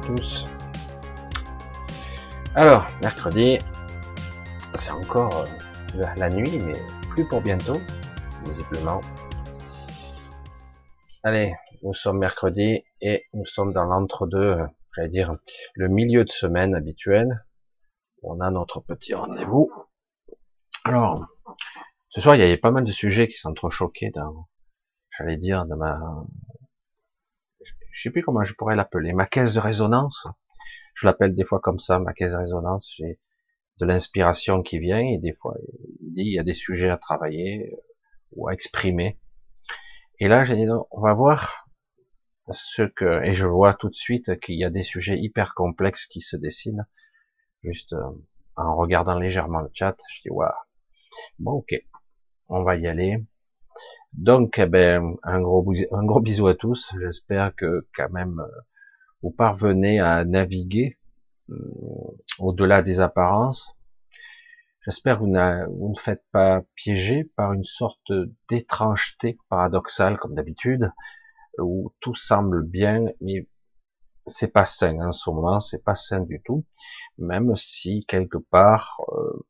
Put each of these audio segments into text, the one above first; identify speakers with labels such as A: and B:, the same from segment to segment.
A: Tous. Alors, mercredi, c'est encore euh, la nuit, mais plus pour bientôt, visiblement. Allez, nous sommes mercredi et nous sommes dans l'entre-deux, euh, j'allais dire, le milieu de semaine habituel. On a notre petit rendez-vous. Alors, ce soir, il y avait pas mal de sujets qui s'entrechoquaient dans, j'allais dire, dans ma, je sais plus comment je pourrais l'appeler, ma caisse de résonance. Je l'appelle des fois comme ça, ma caisse de résonance. J'ai de l'inspiration qui vient et des fois, il dit, il y a des sujets à travailler euh, ou à exprimer. Et là, j'ai dit, on va voir ce que, et je vois tout de suite qu'il y a des sujets hyper complexes qui se dessinent, juste euh, en regardant légèrement le chat. Je dis, waouh. Bon, ok. On va y aller. Donc, eh ben, un gros, un gros bisou à tous. J'espère que quand même euh, vous parvenez à naviguer euh, au-delà des apparences. J'espère que vous, vous, ne faites pas piéger par une sorte d'étrangeté paradoxale, comme d'habitude, où tout semble bien, mais c'est pas sain en ce moment, c'est pas sain du tout. Même si quelque part, euh,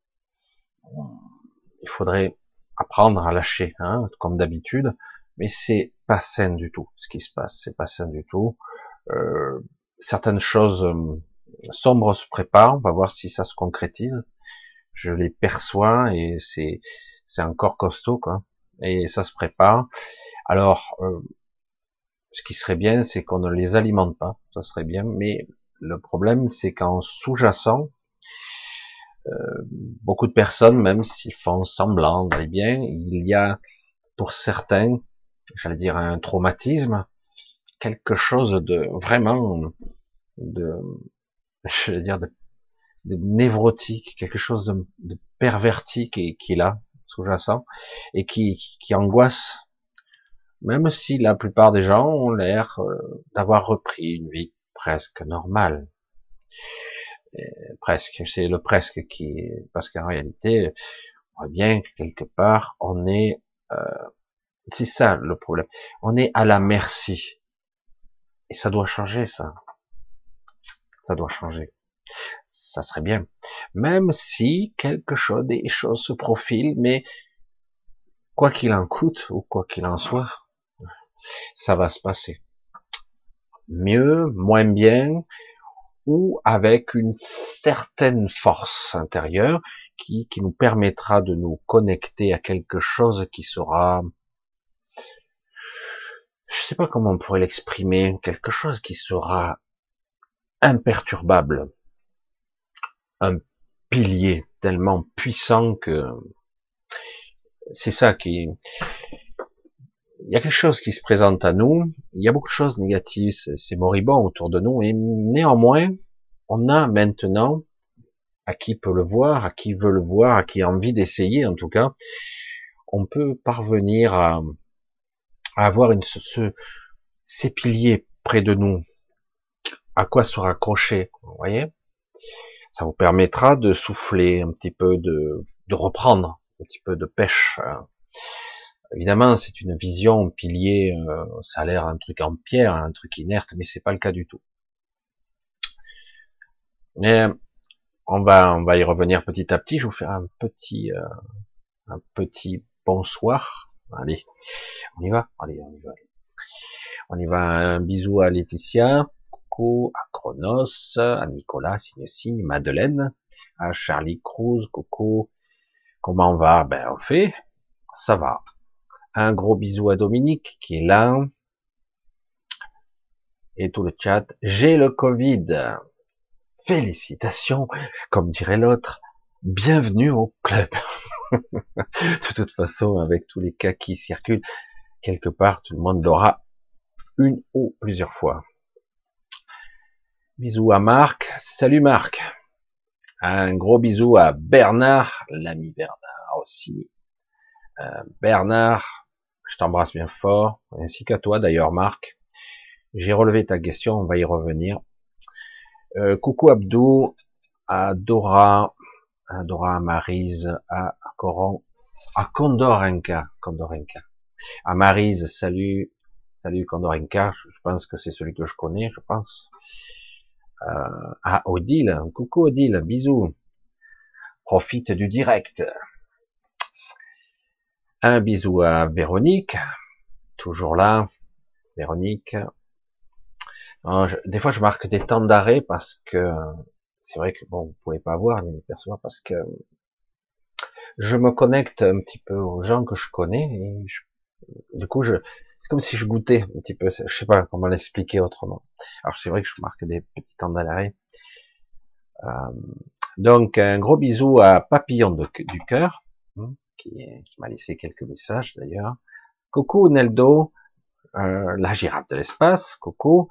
A: il faudrait apprendre à lâcher, hein, comme d'habitude, mais c'est pas sain du tout ce qui se passe, c'est pas sain du tout. Euh, certaines choses euh, sombres se préparent, on va voir si ça se concrétise. Je les perçois et c'est encore costaud quoi, et ça se prépare. Alors, euh, ce qui serait bien, c'est qu'on ne les alimente pas, ça serait bien, mais le problème, c'est qu'en sous-jacent, beaucoup de personnes, même s'ils font semblant d'aller bien, il y a pour certains, j'allais dire un traumatisme, quelque chose de vraiment de, dire de, névrotique, quelque chose de, perverti qui, qui est là sous-jacent et qui, qui angoisse, même si la plupart des gens ont l'air euh, d'avoir repris une vie presque normale. Euh, presque, c'est le presque qui, parce qu'en réalité, on voit bien que quelque part, on est, euh, c'est ça le problème, on est à la merci. Et ça doit changer, ça. Ça doit changer. Ça serait bien. Même si quelque chose, des choses se profilent, mais quoi qu'il en coûte, ou quoi qu'il en soit, ça va se passer. Mieux, moins bien, ou avec une certaine force intérieure qui, qui nous permettra de nous connecter à quelque chose qui sera, je sais pas comment on pourrait l'exprimer, quelque chose qui sera imperturbable, un pilier tellement puissant que c'est ça qui, il y a quelque chose qui se présente à nous, il y a beaucoup de choses négatives, c'est moribond autour de nous, et néanmoins, on a maintenant, à qui peut le voir, à qui veut le voir, à qui a envie d'essayer en tout cas, on peut parvenir à, avoir une, ce, ces piliers près de nous, à quoi se raccrocher, vous voyez? Ça vous permettra de souffler un petit peu, de, de reprendre un petit peu de pêche. Hein. Évidemment, c'est une vision pilier, euh, ça a l'air un truc en pierre, un truc inerte, mais c'est pas le cas du tout. Mais on va, on va y revenir petit à petit. Je vais vous faire un petit, euh, un petit bonsoir. Allez, on y va. Allez, on y va. On y va. Un bisou à Laetitia, coucou à Chronos, à Nicolas, signe signe, Madeleine, à Charlie Cruz, coucou. Comment on va? Ben on fait, ça va. Un gros bisou à Dominique qui est là. Et tout le chat. J'ai le Covid. Félicitations, comme dirait l'autre. Bienvenue au club. de toute façon, avec tous les cas qui circulent, quelque part, tout le monde l'aura une ou plusieurs fois. Bisous à Marc. Salut Marc. Un gros bisou à Bernard, l'ami Bernard aussi. Euh, Bernard, je t'embrasse bien fort, ainsi qu'à toi d'ailleurs, Marc. J'ai relevé ta question, on va y revenir. Euh, coucou Abdou, à Dora, à Dora, à Marise, à Coran, à Condorenka, Condorenka. À Marise, salut, Salut Condorenka, je pense que c'est celui que je connais, je pense. Euh, ah, Odile, coucou Odile, bisous. Profite du direct. Un bisou à Véronique, toujours là. Véronique. des fois, je marque des temps d'arrêt parce que c'est vrai que bon, vous pouvez pas voir ni percevoir parce que je me connecte un petit peu aux gens que je connais et du coup, je, c'est comme si je goûtais un petit peu. Je sais pas comment l'expliquer autrement. Alors c'est vrai que je marque des petits temps d'arrêt. Euh, donc un gros bisou à Papillon du cœur, hein, qui, qui m'a laissé quelques messages d'ailleurs. Coucou Neldo, euh, la girafe de l'espace, coucou.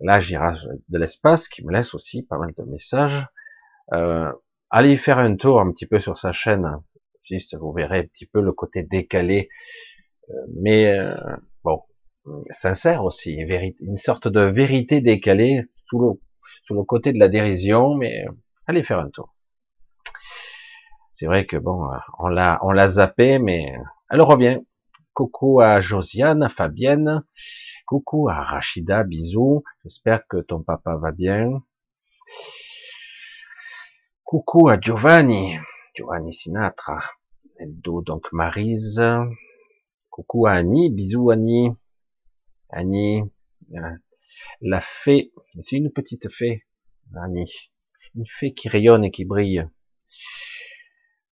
A: La girafe de l'espace qui me laisse aussi pas mal de messages. Euh, allez faire un tour un petit peu sur sa chaîne. Juste, vous verrez un petit peu le côté décalé, euh, mais euh, bon, sincère aussi, une sorte de vérité décalée sous le, sous le côté de la dérision, mais allez faire un tour. C'est vrai que bon, on l'a, on l'a zappé, mais elle revient. Coucou à Josiane, Fabienne. Coucou à Rachida, bisous. J'espère que ton papa va bien. Coucou à Giovanni, Giovanni Sinatra. Eldo, donc Marise. Coucou à Annie, bisous Annie. Annie, euh, la fée, c'est une petite fée, Annie. Une fée qui rayonne et qui brille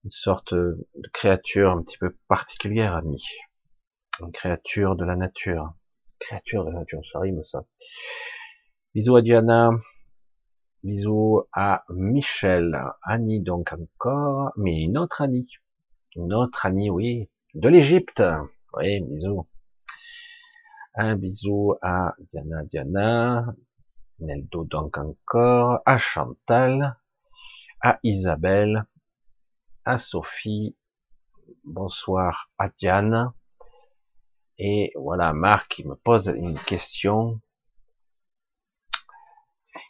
A: une sorte de créature un petit peu particulière, Annie. Une créature de la nature. Créature de la nature, ça rime ça. Bisous à Diana. Bisous à Michel. Annie donc encore. Mais une autre Annie. Une autre Annie, oui. De l'Égypte. Oui, bisous. Un bisou à Diana, Diana. Neldo donc encore. À Chantal. À Isabelle à Sophie, bonsoir à Diane, et voilà Marc qui me pose une question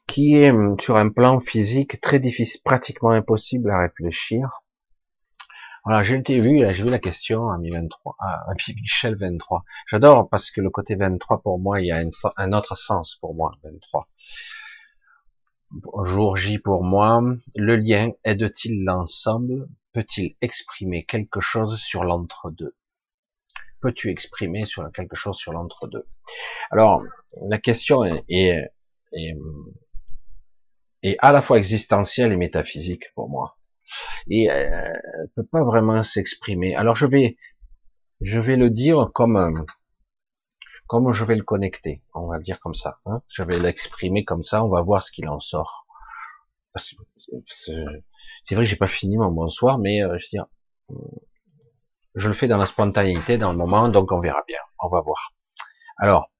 A: qui est hum, sur un plan physique très difficile, pratiquement impossible à réfléchir. Voilà, j'ai vu, j'ai vu la question à mi 23, à Michel 23. J'adore parce que le côté 23 pour moi, il y a un autre sens pour moi, 23. Jour J pour moi, le lien aide-t-il l'ensemble? Peut-il exprimer quelque chose sur l'entre-deux? Peux-tu exprimer sur quelque chose sur l'entre-deux? Alors, la question est, est, est, à la fois existentielle et métaphysique pour moi. Et elle peut pas vraiment s'exprimer. Alors je vais, je vais le dire comme, comme je vais le connecter. On va dire comme ça. Hein. je vais l'exprimer comme ça. On va voir ce qu'il en sort. C'est vrai que j'ai pas fini mon bonsoir, mais euh, je veux je le fais dans la spontanéité, dans le moment, donc on verra bien, on va voir. Alors,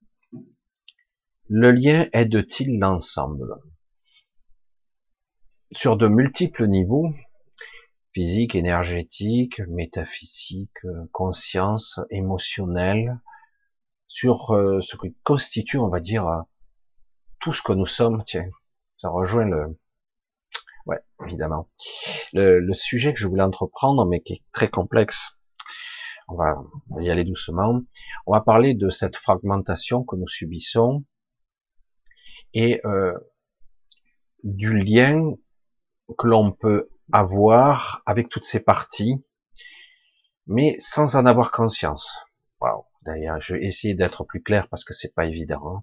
A: le lien aide-t-il l'ensemble? Sur de multiples niveaux, physique, énergétique, métaphysique, conscience, émotionnel, sur euh, ce qui constitue, on va dire, tout ce que nous sommes, tiens, ça rejoint le, Ouais, évidemment. Le, sujet que je voulais entreprendre, mais qui est très complexe, on va, y aller doucement. On va parler de cette fragmentation que nous subissons et euh, du lien que l'on peut avoir avec toutes ces parties, mais sans en avoir conscience. Wow. D'ailleurs, je vais essayer d'être plus clair parce que c'est pas évident. Hein.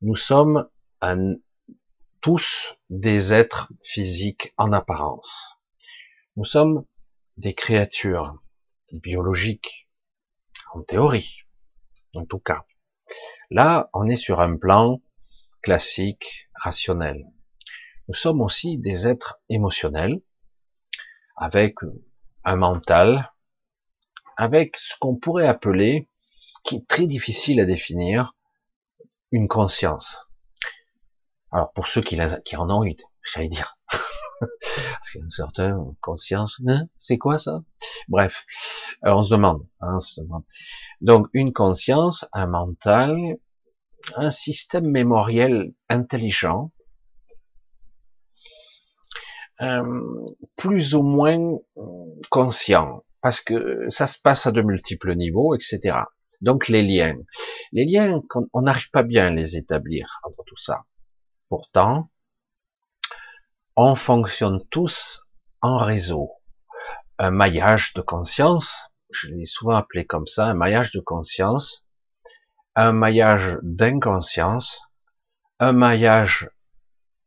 A: Nous sommes un, tous des êtres physiques en apparence. Nous sommes des créatures biologiques, en théorie, en tout cas. Là, on est sur un plan classique, rationnel. Nous sommes aussi des êtres émotionnels, avec un mental, avec ce qu'on pourrait appeler, qui est très difficile à définir, une conscience. Alors pour ceux qui, en ont eu, j'allais dire, parce qu'il y a une certaine conscience, hein, c'est quoi ça? Bref, euh, on se demande, hein, on se demande. Donc une conscience, un mental, un système mémoriel intelligent, euh, plus ou moins conscient, parce que ça se passe à de multiples niveaux, etc. Donc les liens. Les liens, on n'arrive pas bien à les établir entre tout ça. Pourtant, on fonctionne tous en réseau. Un maillage de conscience, je l'ai souvent appelé comme ça, un maillage de conscience, un maillage d'inconscience, un maillage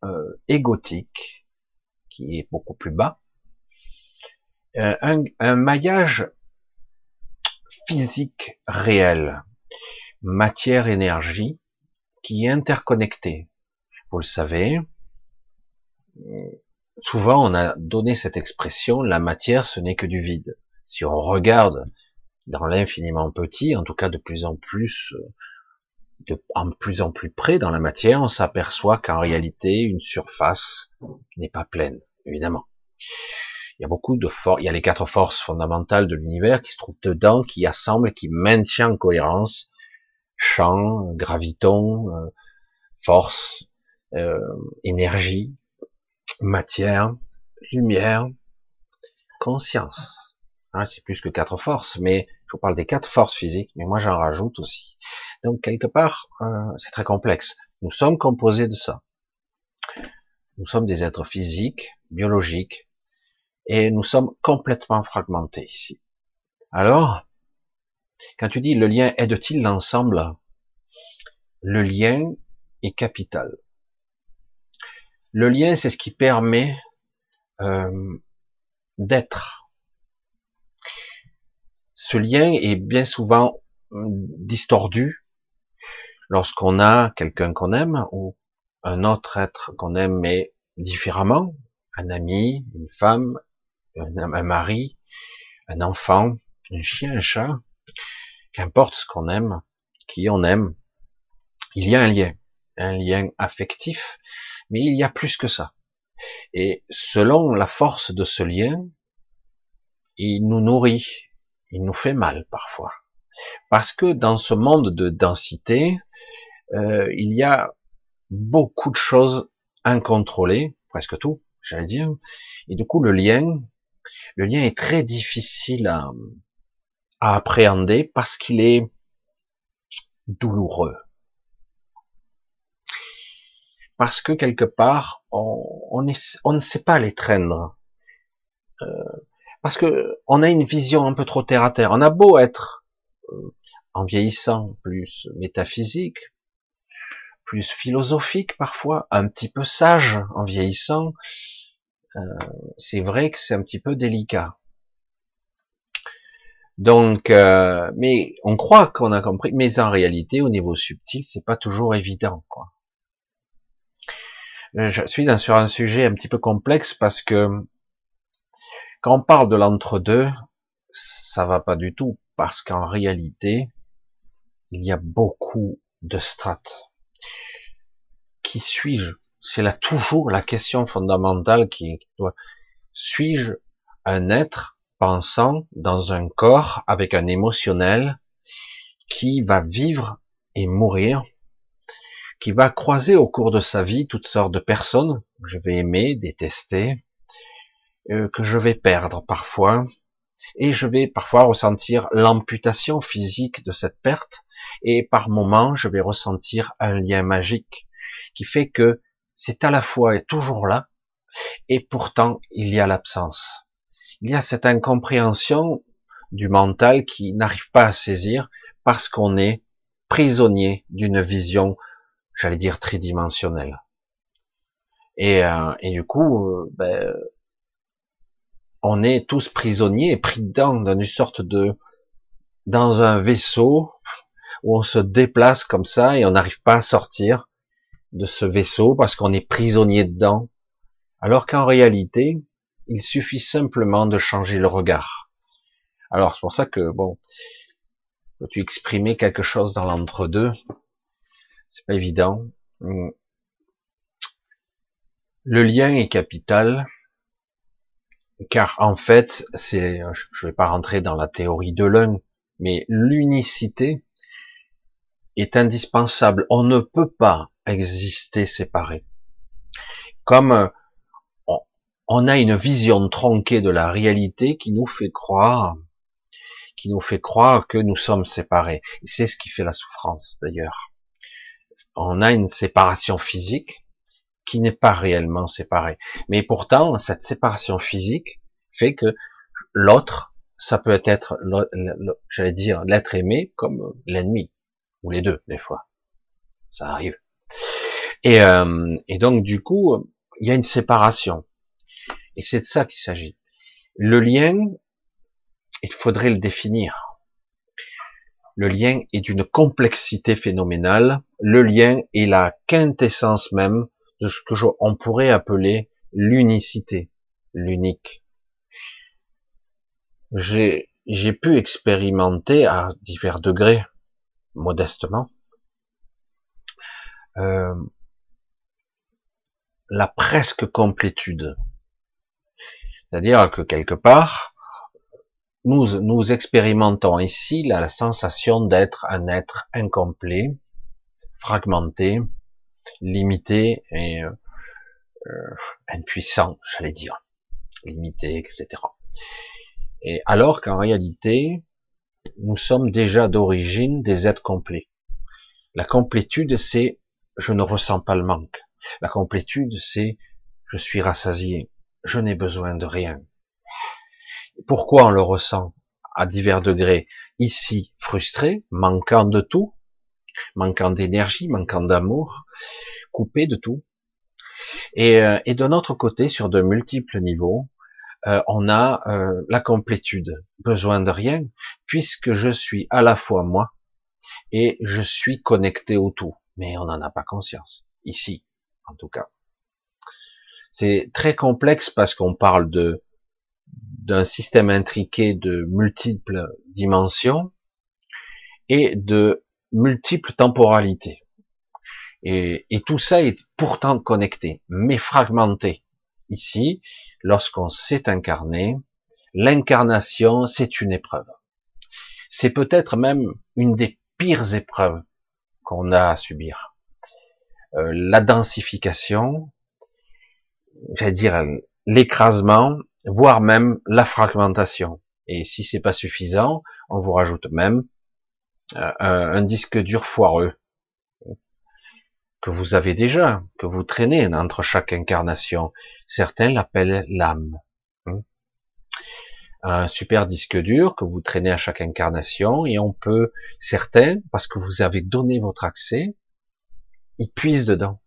A: euh, égotique, qui est beaucoup plus bas, euh, un, un maillage physique réel, matière-énergie, qui est interconnecté. Vous le savez, souvent on a donné cette expression, la matière ce n'est que du vide. Si on regarde dans l'infiniment petit, en tout cas de plus en plus, de en plus en plus près dans la matière, on s'aperçoit qu'en réalité une surface n'est pas pleine, évidemment. Il y a beaucoup de forces, il y a les quatre forces fondamentales de l'univers qui se trouvent dedans, qui assemblent, qui maintiennent en cohérence champ, graviton, euh, force, euh, énergie, matière, lumière, conscience. Hein, c'est plus que quatre forces, mais je vous parle des quatre forces physiques, mais moi j'en rajoute aussi. Donc quelque part, euh, c'est très complexe. Nous sommes composés de ça. Nous sommes des êtres physiques, biologiques, et nous sommes complètement fragmentés ici. Alors, quand tu dis le lien aide-t-il l'ensemble Le lien est capital. Le lien, c'est ce qui permet euh, d'être. Ce lien est bien souvent distordu lorsqu'on a quelqu'un qu'on aime ou un autre être qu'on aime mais différemment, un ami, une femme, un, mari, un enfant, un chien, un chat, qu'importe ce qu'on aime, qui on aime, il y a un lien, un lien affectif, mais il y a plus que ça. Et selon la force de ce lien, il nous nourrit, il nous fait mal parfois. Parce que dans ce monde de densité, euh, il y a beaucoup de choses incontrôlées, presque tout, j'allais dire, et du coup le lien, le lien est très difficile à, à appréhender parce qu'il est douloureux parce que quelque part on, ne sait pas les traîner. Euh, parce que on a une vision un peu trop terre à terre. On a beau être euh, en vieillissant plus métaphysique, plus philosophique parfois, un petit peu sage en vieillissant. Euh, c'est vrai que c'est un petit peu délicat. Donc, mais on croit qu'on a compris, mais en réalité, au niveau subtil, c'est pas toujours évident, quoi. Je suis sur un sujet un petit peu complexe parce que quand on parle de l'entre-deux, ça va pas du tout parce qu'en réalité, il y a beaucoup de strates. Qui suis-je? C'est là toujours la question fondamentale qui doit. Suis-je un être pensant dans un corps avec un émotionnel qui va vivre et mourir qui va croiser au cours de sa vie toutes sortes de personnes que je vais aimer, détester, euh, que je vais perdre parfois, et je vais parfois ressentir l'amputation physique de cette perte, et par moments je vais ressentir un lien magique qui fait que c'est à la fois toujours là, et pourtant il y a l'absence. Il y a cette incompréhension du mental qui n'arrive pas à saisir parce qu'on est prisonnier d'une vision j'allais dire tridimensionnel. Et, euh, du coup, euh, ben, on est tous prisonniers pris dedans dans une sorte de dans un vaisseau où on se déplace comme ça et on n'arrive pas à sortir de ce vaisseau parce qu'on est prisonnier dedans. Alors qu'en réalité, il suffit simplement de changer le regard. Alors c'est pour ça que bon, peux-tu exprimer quelque chose dans l'entre-deux? C'est pas évident. Le lien est capital, car en fait, c'est, je vais pas rentrer dans la théorie de l'un, mais l'unicité est indispensable. On ne peut pas exister séparé. Comme on a une vision tronquée de la réalité qui nous fait croire qui nous fait croire que nous sommes séparés. C'est ce qui fait la souffrance d'ailleurs. On a une séparation physique qui n'est pas réellement séparée. Mais pourtant, cette séparation physique fait que l'autre, ça peut être, j'allais dire, l'être aimé comme l'ennemi, ou les deux, des fois. Ça arrive. Et, euh, et donc, du coup, il y a une séparation. Et c'est de ça qu'il s'agit. Le lien, il faudrait le définir. Le lien est d'une complexité phénoménale. Le lien est la quintessence même de ce que on pourrait appeler l'unicité, l'unique. J'ai, j'ai pu expérimenter à divers degrés, modestement, euh, la presque complétude. C'est-à-dire que quelque part, nous, nous expérimentons ici la sensation d'être un être incomplet, fragmenté, limité et euh, euh, impuissant, j'allais dire, limité, etc. Et alors qu'en réalité, nous sommes déjà d'origine des êtres complets. La complétude, c'est je ne ressens pas le manque. La complétude, c'est je suis rassasié, je n'ai besoin de rien. Pourquoi on le ressent à divers degrés Ici, frustré, manquant de tout, manquant d'énergie, manquant d'amour, coupé de tout. Et, euh, et de côté, sur de multiples niveaux, euh, on a euh, la complétude, besoin de rien, puisque je suis à la fois moi et je suis connecté au tout. Mais on n'en a pas conscience, ici, en tout cas. C'est très complexe parce qu'on parle de d'un système intriqué de multiples dimensions et de multiples temporalités. Et, tout ça est pourtant connecté, mais fragmenté. Ici, lorsqu'on s'est incarné, l'incarnation, c'est une épreuve. C'est peut-être même une des pires épreuves qu'on a à subir. Euh, la densification, j'allais dire l'écrasement, voire même la fragmentation. Et si c'est pas suffisant, on vous rajoute même euh, un disque dur foireux que vous avez déjà, que vous traînez entre chaque incarnation. Certains l'appellent l'âme. Hein? Un super disque dur que vous traînez à chaque incarnation et on peut, certains, parce que vous avez donné votre accès, ils puisent dedans.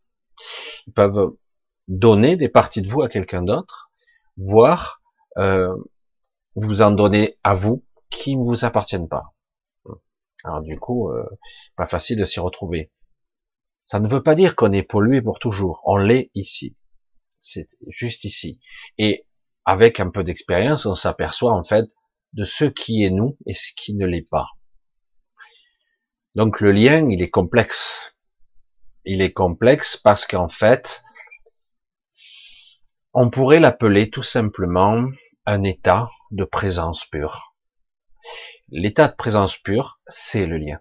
A: Ils peuvent donner des parties de vous à quelqu'un d'autre, voire euh, vous en donner à vous qui ne vous appartiennent pas. Alors du coup, euh, pas facile de s'y retrouver. Ça ne veut pas dire qu'on est pollué pour toujours. On l'est ici. C'est juste ici. Et avec un peu d'expérience, on s'aperçoit en fait de ce qui est nous et ce qui ne l'est pas. Donc le lien, il est complexe. Il est complexe parce qu'en fait, on pourrait l'appeler tout simplement un état de présence pure. L'état de présence pure, c'est le lien.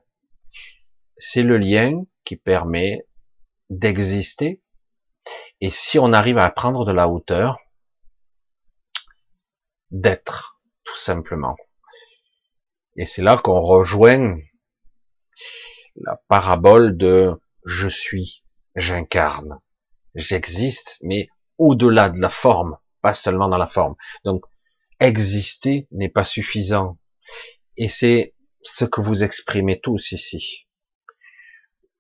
A: C'est le lien qui permet d'exister. Et si on arrive à prendre de la hauteur, d'être, tout simplement. Et c'est là qu'on rejoint la parabole de je suis, j'incarne, j'existe, mais au-delà de la forme, pas seulement dans la forme. Donc, exister n'est pas suffisant. Et c'est ce que vous exprimez tous ici.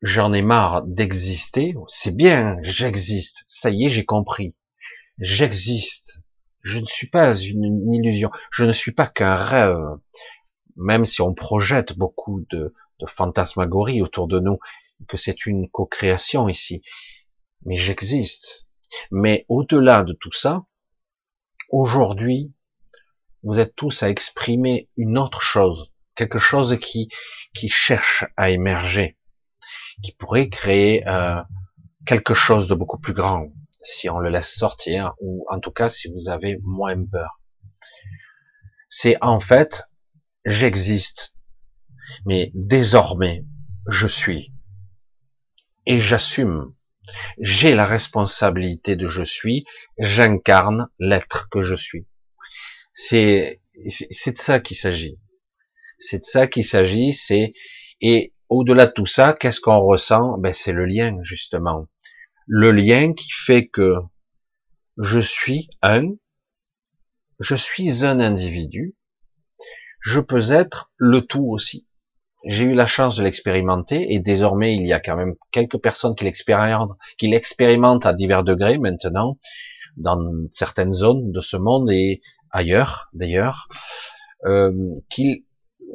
A: J'en ai marre d'exister, c'est bien, j'existe, ça y est, j'ai compris, j'existe, je ne suis pas une, illusion, je ne suis pas qu'un rêve, même si on projette beaucoup de, de fantasmagorie autour de nous, que c'est une co-création ici, mais j'existe. Mais au-delà de tout ça, aujourd'hui, vous êtes tous à exprimer une autre chose, quelque chose qui, qui cherche à émerger qui pourrait créer euh, quelque chose de beaucoup plus grand si on le laisse sortir, ou en tout cas si vous avez moins peur. C'est en fait, j'existe, mais désormais, je suis. Et j'assume. J'ai la responsabilité de je suis, j'incarne l'être que je suis. C'est, c'est de ça qu'il s'agit. C'est de ça qu'il s'agit, c'est, et au-delà de tout ça, qu'est-ce qu'on ressent? Ben, c'est le lien, justement. Le lien qui fait que je suis un, je suis un individu, je peux être le tout aussi. J'ai eu la chance de l'expérimenter et désormais il y a quand même quelques personnes qui l'expérimentent, qui l'expérimentent à divers degrés maintenant dans certaines zones de ce monde et ailleurs d'ailleurs, euh, qu'ils,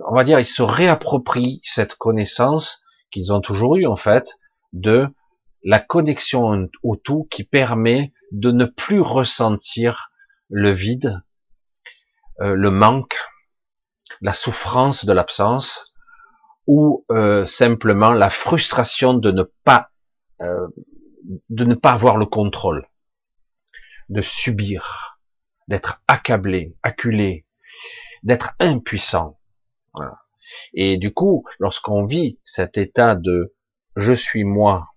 A: on va dire, ils se réapproprient cette connaissance qu'ils ont toujours eue en fait de la connexion au tout qui permet de ne plus ressentir le vide, euh, le manque, la souffrance de l'absence, ou euh, simplement la frustration de ne pas euh, de ne pas avoir le contrôle, de subir, d'être accablé, acculé, d'être impuissant. Et du coup, lorsqu'on vit cet état de je suis moi,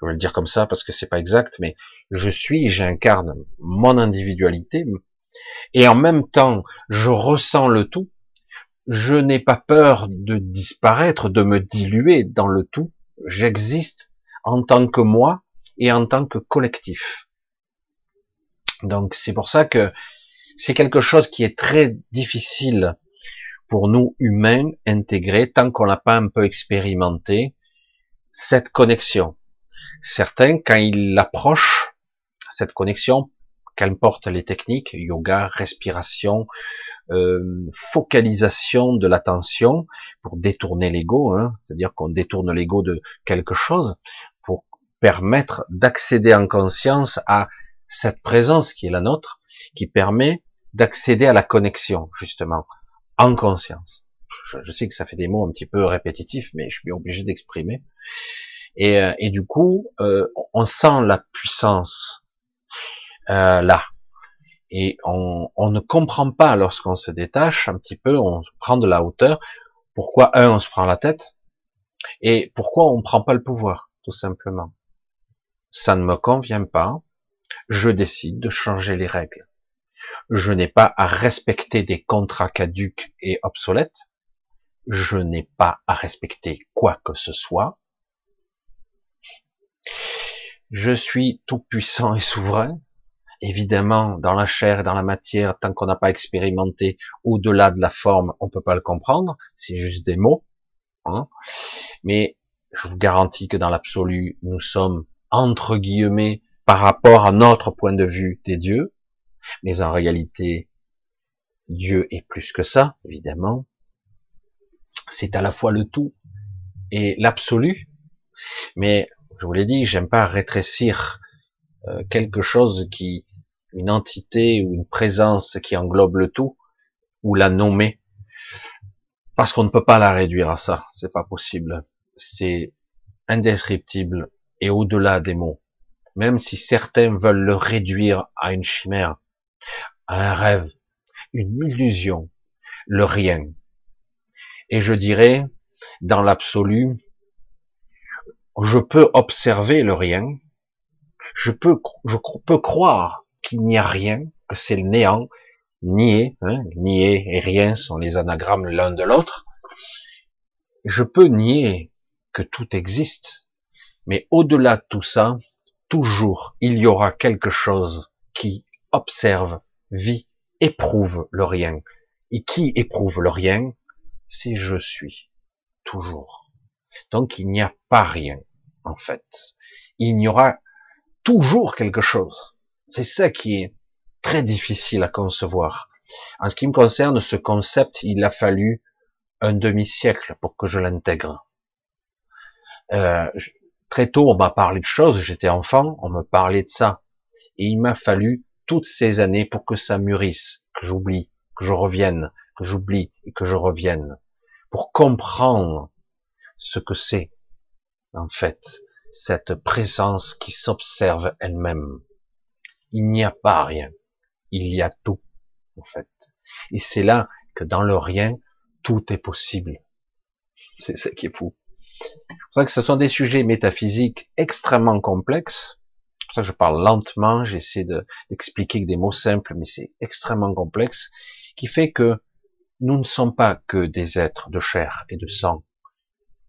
A: je vais le dire comme ça parce que c'est pas exact, mais je suis, j'incarne mon individualité, et en même temps, je ressens le tout, je n'ai pas peur de disparaître, de me diluer dans le tout. J'existe en tant que moi et en tant que collectif. Donc c'est pour ça que c'est quelque chose qui est très difficile pour nous humains intégrer tant qu'on l'a pas un peu expérimenté cette connexion. Certains, quand ils l'approchent, cette connexion, qu'importe les techniques, yoga, respiration, euh, focalisation de l'attention pour détourner l'ego, hein, c'est-à-dire qu'on détourne l'ego de quelque chose pour permettre d'accéder en conscience à cette présence qui est la nôtre, qui permet d'accéder à la connexion justement en conscience. Je, sais que ça fait des mots un petit peu répétitifs, mais je suis obligé d'exprimer. Et, euh, du coup, euh, on sent la puissance euh, là. Et on, on, ne comprend pas lorsqu'on se détache un petit peu, on prend de la hauteur, pourquoi un, on se prend la tête, et pourquoi on ne prend pas le pouvoir, tout simplement. Ça ne me convient pas, je décide de changer les règles. Je n'ai pas à respecter des contrats caduques et obsolètes, je n'ai pas à respecter quoi que ce soit. Je suis tout puissant et souverain, Évidemment, dans la chair et dans la matière, tant qu'on n'a pas expérimenté au-delà de la forme, on peut pas le comprendre. C'est juste des mots. Hein. Mais je vous garantis que dans l'absolu, nous sommes entre guillemets par rapport à notre point de vue des dieux. Mais en réalité, Dieu est plus que ça, évidemment. C'est à la fois le tout et l'absolu. Mais je vous l'ai dit, j'aime pas rétrécir euh, quelque chose qui une entité ou une présence qui englobe le tout, ou la nommer, parce qu'on ne peut pas la réduire à ça, c'est pas possible. C'est indescriptible et au-delà des mots. Même si certains veulent le réduire à une chimère, à un rêve, une illusion, le rien. Et je dirais, dans l'absolu, je peux observer le rien, je peux, je peux croire qu'il n'y a rien, que c'est le néant, nier, hein, nier et rien sont les anagrammes l'un de l'autre. Je peux nier que tout existe, mais au-delà de tout ça, toujours il y aura quelque chose qui observe, vit, éprouve le rien. Et qui éprouve le rien C'est je suis, toujours. Donc il n'y a pas rien, en fait. Il y aura toujours quelque chose. C'est ça qui est très difficile à concevoir. En ce qui me concerne, ce concept, il a fallu un demi-siècle pour que je l'intègre. Euh, très tôt, on m'a parlé de choses, j'étais enfant, on me parlait de ça. Et il m'a fallu toutes ces années pour que ça mûrisse, que j'oublie, que je revienne, que j'oublie et que je revienne, pour comprendre ce que c'est, en fait, cette présence qui s'observe elle-même il n'y a pas rien. Il y a tout, en fait. Et c'est là que dans le rien, tout est possible. C'est ça qui est fou. C'est pour ça que ce sont des sujets métaphysiques extrêmement complexes. C'est pour ça que je parle lentement, j'essaie d'expliquer avec des mots simples, mais c'est extrêmement complexe, qui fait que nous ne sommes pas que des êtres de chair et de sang.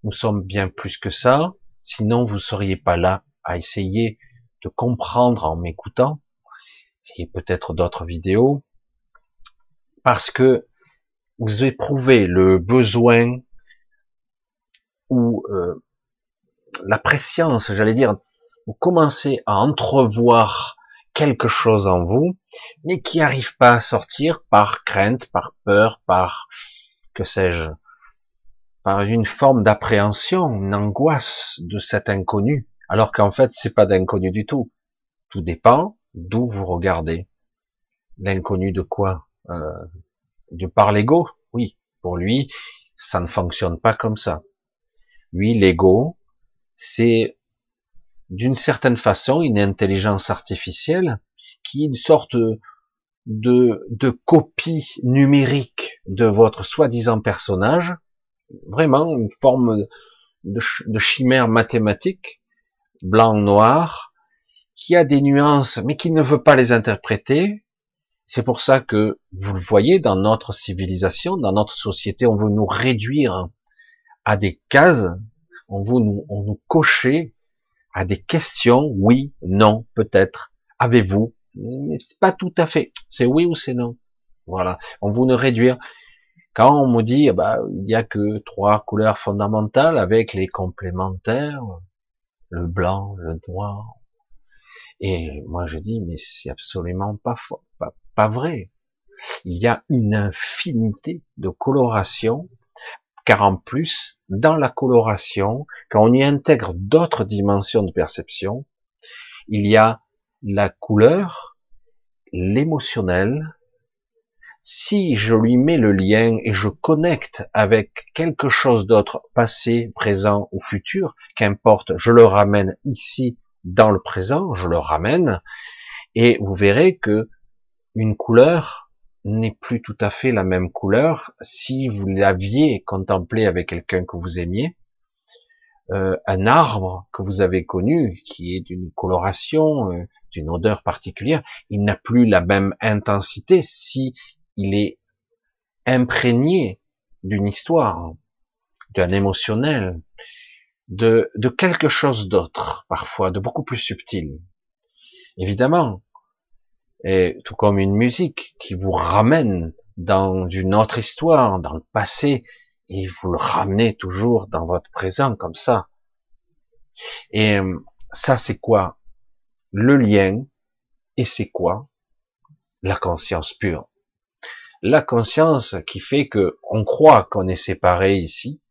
A: Nous sommes bien plus que ça, sinon vous seriez pas là à essayer de comprendre en m'écoutant, et peut-être d'autres vidéos, parce que vous éprouvez le besoin ou euh, la préscience, j'allais dire, vous commencez à entrevoir quelque chose en vous, mais qui n'arrive pas à sortir par crainte, par peur, par, que sais-je, par une forme d'appréhension, une angoisse de cet inconnu, alors qu'en fait, c'est pas d'inconnu du tout. Tout dépend d'où vous regardez. L'inconnu de quoi euh, De par l'ego? Oui, pour lui, ça ne fonctionne pas comme ça. Lui, l'ego, c'est d'une certaine façon une intelligence artificielle qui est une sorte de, de copie numérique de votre soi-disant personnage, vraiment une forme de, de chimère mathématique, blanc-noir, qui a des nuances, mais qui ne veut pas les interpréter. C'est pour ça que vous le voyez dans notre civilisation, dans notre société, on veut nous réduire à des cases, on veut nous, on nous cocher à des questions, oui, non, peut-être, avez-vous, mais c'est pas tout à fait, c'est oui ou c'est non. Voilà, on veut nous réduire. Quand on me dit, bah, il y a que trois couleurs fondamentales avec les complémentaires, le blanc, le noir, et moi je dis, mais c'est absolument pas, pas, pas vrai. Il y a une infinité de colorations, car en plus, dans la coloration, quand on y intègre d'autres dimensions de perception, il y a la couleur, l'émotionnel. Si je lui mets le lien et je connecte avec quelque chose d'autre, passé, présent ou futur, qu'importe, je le ramène ici dans le présent, je le ramène, et vous verrez que une couleur n'est plus tout à fait la même couleur si vous l'aviez contemplé avec quelqu'un que vous aimiez. Euh, un arbre que vous avez connu, qui est d'une coloration, euh, d'une odeur particulière, il n'a plus la même intensité si il est imprégné d'une histoire, d'un émotionnel, de, de quelque chose d'autre, parfois, de beaucoup plus subtil. Évidemment, et tout comme une musique qui vous ramène dans une autre histoire, dans le passé, et vous le ramenez toujours dans votre présent comme ça. Et euh, ça, c'est quoi? Le lien, et c'est quoi? La conscience pure. La conscience qui fait que on croit qu'on est séparé ici,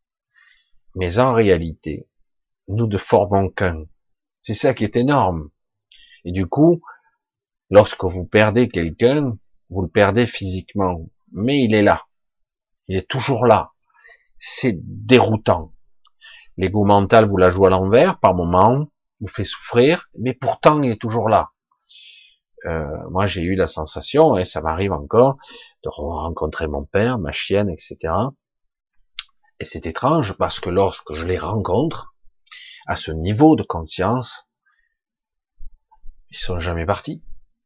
A: mais en réalité, nous ne formons qu'un. C'est ça qui est énorme. Et du coup, lorsque vous perdez quelqu'un, vous le perdez physiquement, mais il est là. Il est toujours là. C'est déroutant. L'ego mental vous la joue à l'envers par moment, vous fait souffrir, mais pourtant il est toujours là. Euh, moi j'ai eu la sensation, et ça m'arrive encore, de rencontrer mon père, ma chienne, etc. C'est étrange parce que lorsque je les rencontre, à ce niveau de conscience, ils sont jamais partis,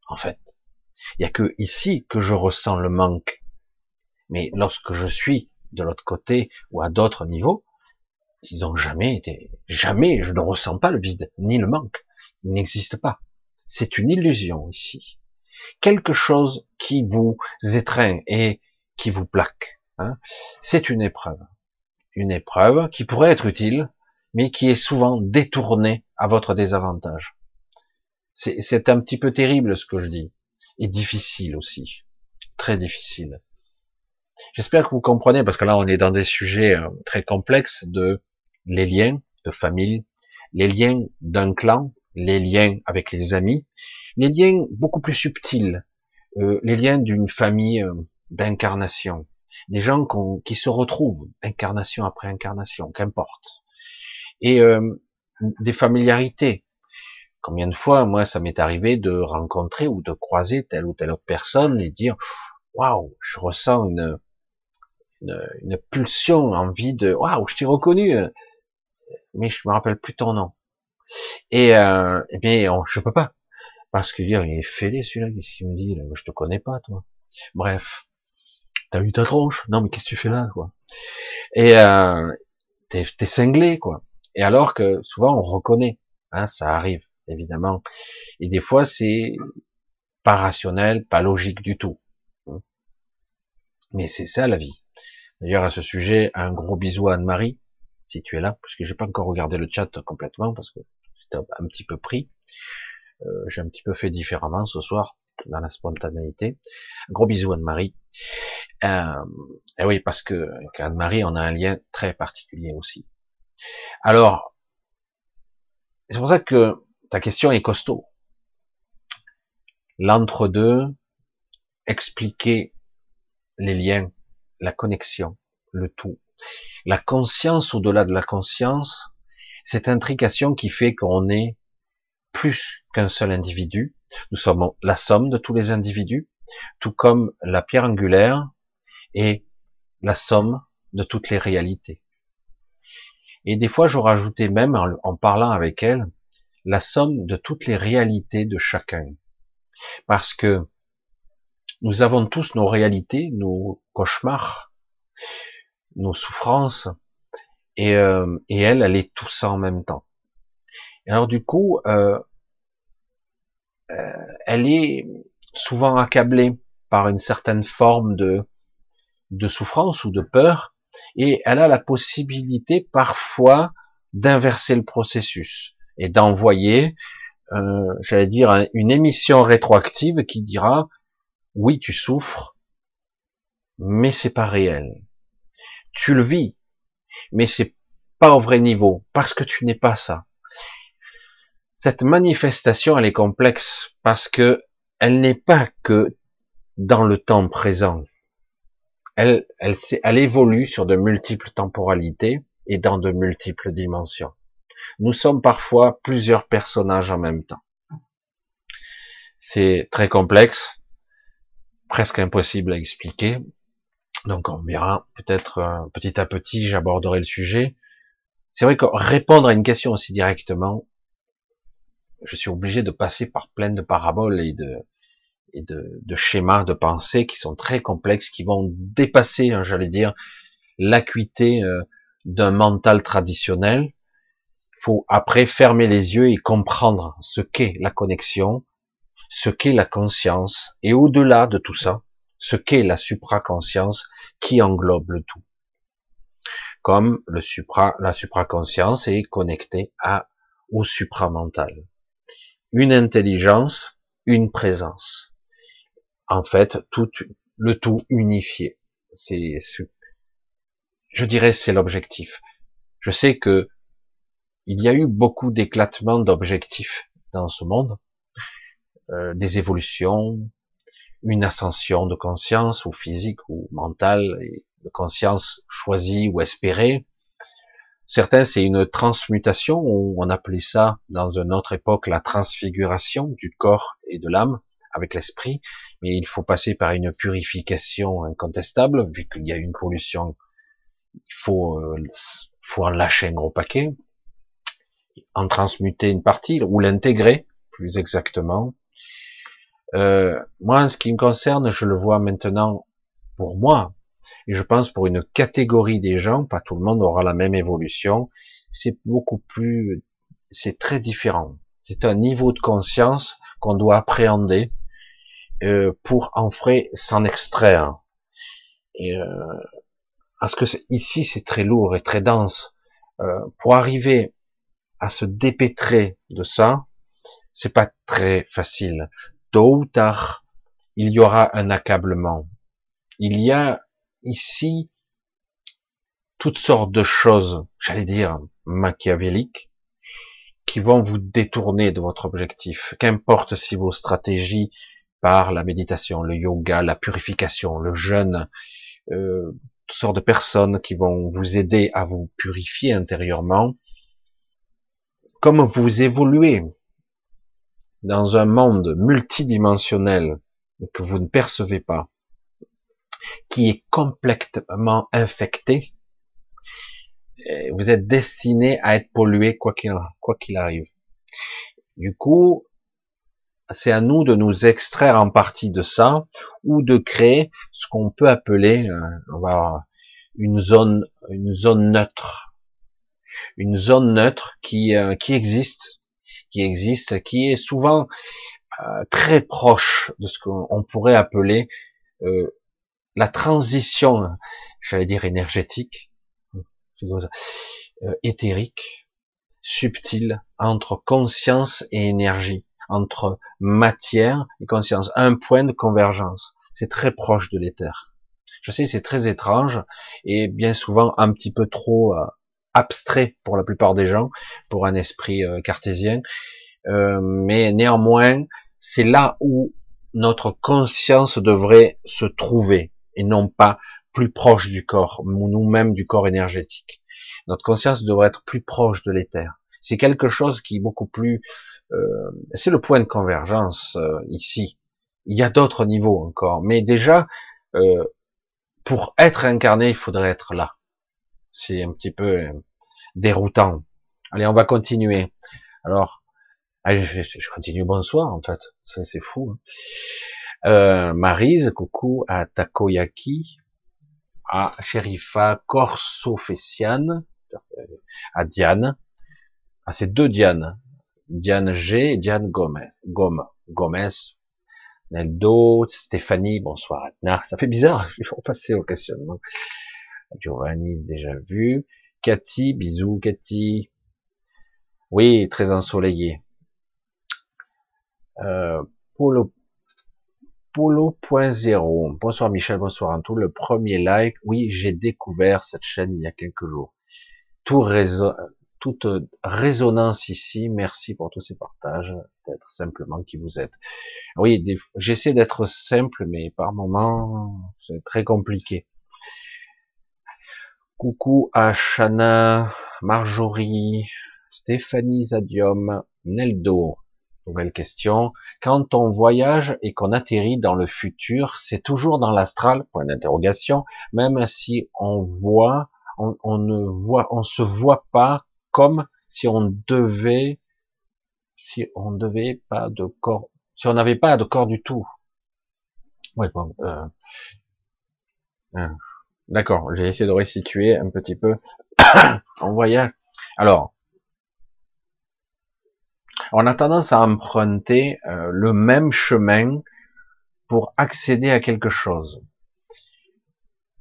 A: en fait. Il y a que ici que je ressens le manque. Mais lorsque je suis de l'autre côté ou à d'autres niveaux, ils n'ont jamais été, jamais, je ne ressens pas le vide, ni le manque. Il n'existe pas. C'est une illusion ici. Quelque chose qui vous étreint et qui vous plaque. Hein. C'est une épreuve une épreuve qui pourrait être utile, mais qui est souvent détournée à votre désavantage. C'est un petit peu terrible ce que je dis, et difficile aussi, très difficile. J'espère que vous comprenez, parce que là on est dans des sujets euh, très complexes de les liens de famille, les liens d'un clan, les liens avec les amis, les liens beaucoup plus subtils, euh, les liens d'une famille euh, d'incarnation, des gens qui se retrouvent incarnation après incarnation, qu'importe, et euh, des familiarités. Combien de fois, moi, ça m'est arrivé de rencontrer ou de croiser telle ou telle autre personne et dire, waouh, je ressens une, une, pulsion, envie de, waouh, je t'ai reconnu, mais je me rappelle plus ton nom. Et euh, eh bien, je peux pas, parce que dire, il est fêlé celui-là, qu'est-ce qu'il me dit là, je te connais pas, toi. Bref, t'as eu ta tronche Non, mais qu'est-ce que tu fais là, quoi? Et euh, t'es, cinglé, quoi. Et alors que souvent on reconnaît, hein, ça arrive évidemment. Et des fois c'est pas rationnel, pas logique du tout. Mais c'est ça la vie. D'ailleurs à ce sujet, un gros bisou à Anne-Marie, si tu es là, parce que j'ai pas encore regardé le chat complètement parce que j'étais un petit peu pris. Euh, j'ai un petit peu fait différemment ce soir dans la spontanéité. Un gros bisou Anne-Marie. Euh, et oui, parce que Anne-Marie, on a un lien très particulier aussi. Alors, c'est pour ça que ta question est costaud. L'entre-deux, expliquer les liens, la connexion, le tout. La conscience au-delà de la conscience, cette intrication qui fait qu'on est plus qu'un seul individu. Nous sommes la somme de tous les individus, tout comme la pierre angulaire est la somme de toutes les réalités. Et des fois, je rajoutais même, en, parlant avec elle, la somme de toutes les réalités de chacun. Parce que nous avons tous nos réalités, nos cauchemars, nos souffrances, et, euh, et elle, elle est tout ça en même temps. Alors du coup, euh, euh, elle est souvent accablée par une certaine forme de, de souffrance ou de peur, et elle a la possibilité parfois d'inverser le processus et d'envoyer, euh, j'allais dire, une émission rétroactive qui dira oui, tu souffres, mais c'est pas réel. Tu le vis, mais c'est pas au vrai niveau parce que tu n'es pas ça. Cette manifestation, elle est complexe parce que elle n'est pas que dans le temps présent elle, elle, évolue sur de multiples temporalités et dans de multiples dimensions. Nous sommes parfois plusieurs personnages en même temps. C'est très complexe, presque impossible à expliquer. Donc on verra peut-être euh, petit à petit, j'aborderai le sujet. C'est vrai que répondre à une question aussi directement, je suis obligé de passer par plein de paraboles et de, et de, de, schémas de pensée qui sont très complexes, qui vont dépasser, hein, j'allais dire, l'acuité euh, d'un mental traditionnel. Il faut après fermer les yeux et comprendre ce qu'est la connexion, ce qu'est la conscience, et au-delà de tout ça, ce qu'est la supraconscience qui englobe le tout. Comme le supra, la supraconscience est connectée à, au supramental. Une intelligence, une présence en fait tout le tout unifié. C'est, je dirais, c'est l'objectif. Je sais que il y a eu beaucoup d'éclatements d'objectifs dans ce monde, euh, des évolutions, une ascension de conscience ou physique ou mentale, de conscience choisie ou espérée. Certains, c'est une transmutation, on appelait ça dans une autre époque la transfiguration du corps et de l'âme avec l'esprit mais il faut passer par une purification incontestable, vu qu'il y a une pollution, il faut, euh, faut en lâcher un gros paquet, en transmuter une partie, ou l'intégrer, plus exactement. Euh, moi, en ce qui me concerne, je le vois maintenant pour moi, et je pense pour une catégorie des gens, pas tout le monde aura la même évolution, c'est beaucoup plus, c'est très différent. C'est un niveau de conscience qu'on doit appréhender, euh, pour en frais s'en extraire. Et euh, parce que ici c'est très lourd et très dense. Euh, pour arriver à se dépêtrer de ça, c'est pas très facile. Tôt ou tard, il y aura un accablement. Il y a ici toutes sortes de choses, j'allais dire machiavéliques, qui vont vous détourner de votre objectif. Qu'importe si vos stratégies par la méditation, le yoga, la purification, le jeûne, euh, toutes sortes de personnes qui vont vous aider à vous purifier intérieurement. Comme vous évoluez dans un monde multidimensionnel que vous ne percevez pas, qui est complètement infecté, vous êtes destiné à être pollué quoi qu'il arrive. Du coup, c'est à nous de nous extraire en partie de ça ou de créer ce qu'on peut appeler, euh, une zone, une zone neutre, une zone neutre qui euh, qui existe, qui existe, qui est souvent euh, très proche de ce qu'on pourrait appeler euh, la transition, j'allais dire énergétique, éthérique, subtile entre conscience et énergie, entre matière et conscience, un point de convergence. C'est très proche de l'éther. Je sais, c'est très étrange et bien souvent un petit peu trop euh, abstrait pour la plupart des gens, pour un esprit euh, cartésien. Euh, mais néanmoins, c'est là où notre conscience devrait se trouver et non pas plus proche du corps, nous-mêmes du corps énergétique. Notre conscience devrait être plus proche de l'éther. C'est quelque chose qui est beaucoup plus... Euh, c'est le point de convergence ici. Il y a d'autres niveaux encore, mais déjà, euh, pour être incarné, il faudrait être là. C'est un petit peu euh, déroutant. Allez, on va continuer. Alors, allez, je, continue. Bonsoir, en fait. C'est fou. Hein. Euh, Marise, coucou à Takoyaki, à Sherifa Corsofessiane, à Diane, à ces deux Diane, Diane G et Diane Gomez, Gomez, Gomez, Neldo, Stéphanie, bonsoir Atna. Ça fait bizarre, il faut passer au questionnement. Giovanni, déjà vu. Cathy, bisous Cathy. Oui, très ensoleillé. Euh, Polo.0. Bonsoir Michel, bonsoir tout. Le premier like. Oui, j'ai découvert cette chaîne il y a quelques jours. Tout toute résonance ici. Merci pour tous ces partages, d'être simplement qui vous êtes. Oui, j'essaie d'être simple, mais par moments, c'est très compliqué. Coucou à Shana, Marjorie, Stéphanie Zadium, Neldo. Nouvelle question. Quand on voyage et qu'on atterrit dans le futur, c'est toujours dans l'astral, point d'interrogation, même si on voit, on, on, ne voit, on se voit pas comme si on devait, si on devait pas de corps, si on n'avait pas de corps du tout. Ouais, bon, euh, euh, d'accord, j'ai essayé de restituer un petit peu en voyage. Alors, on a tendance à emprunter euh, le même chemin pour accéder à quelque chose.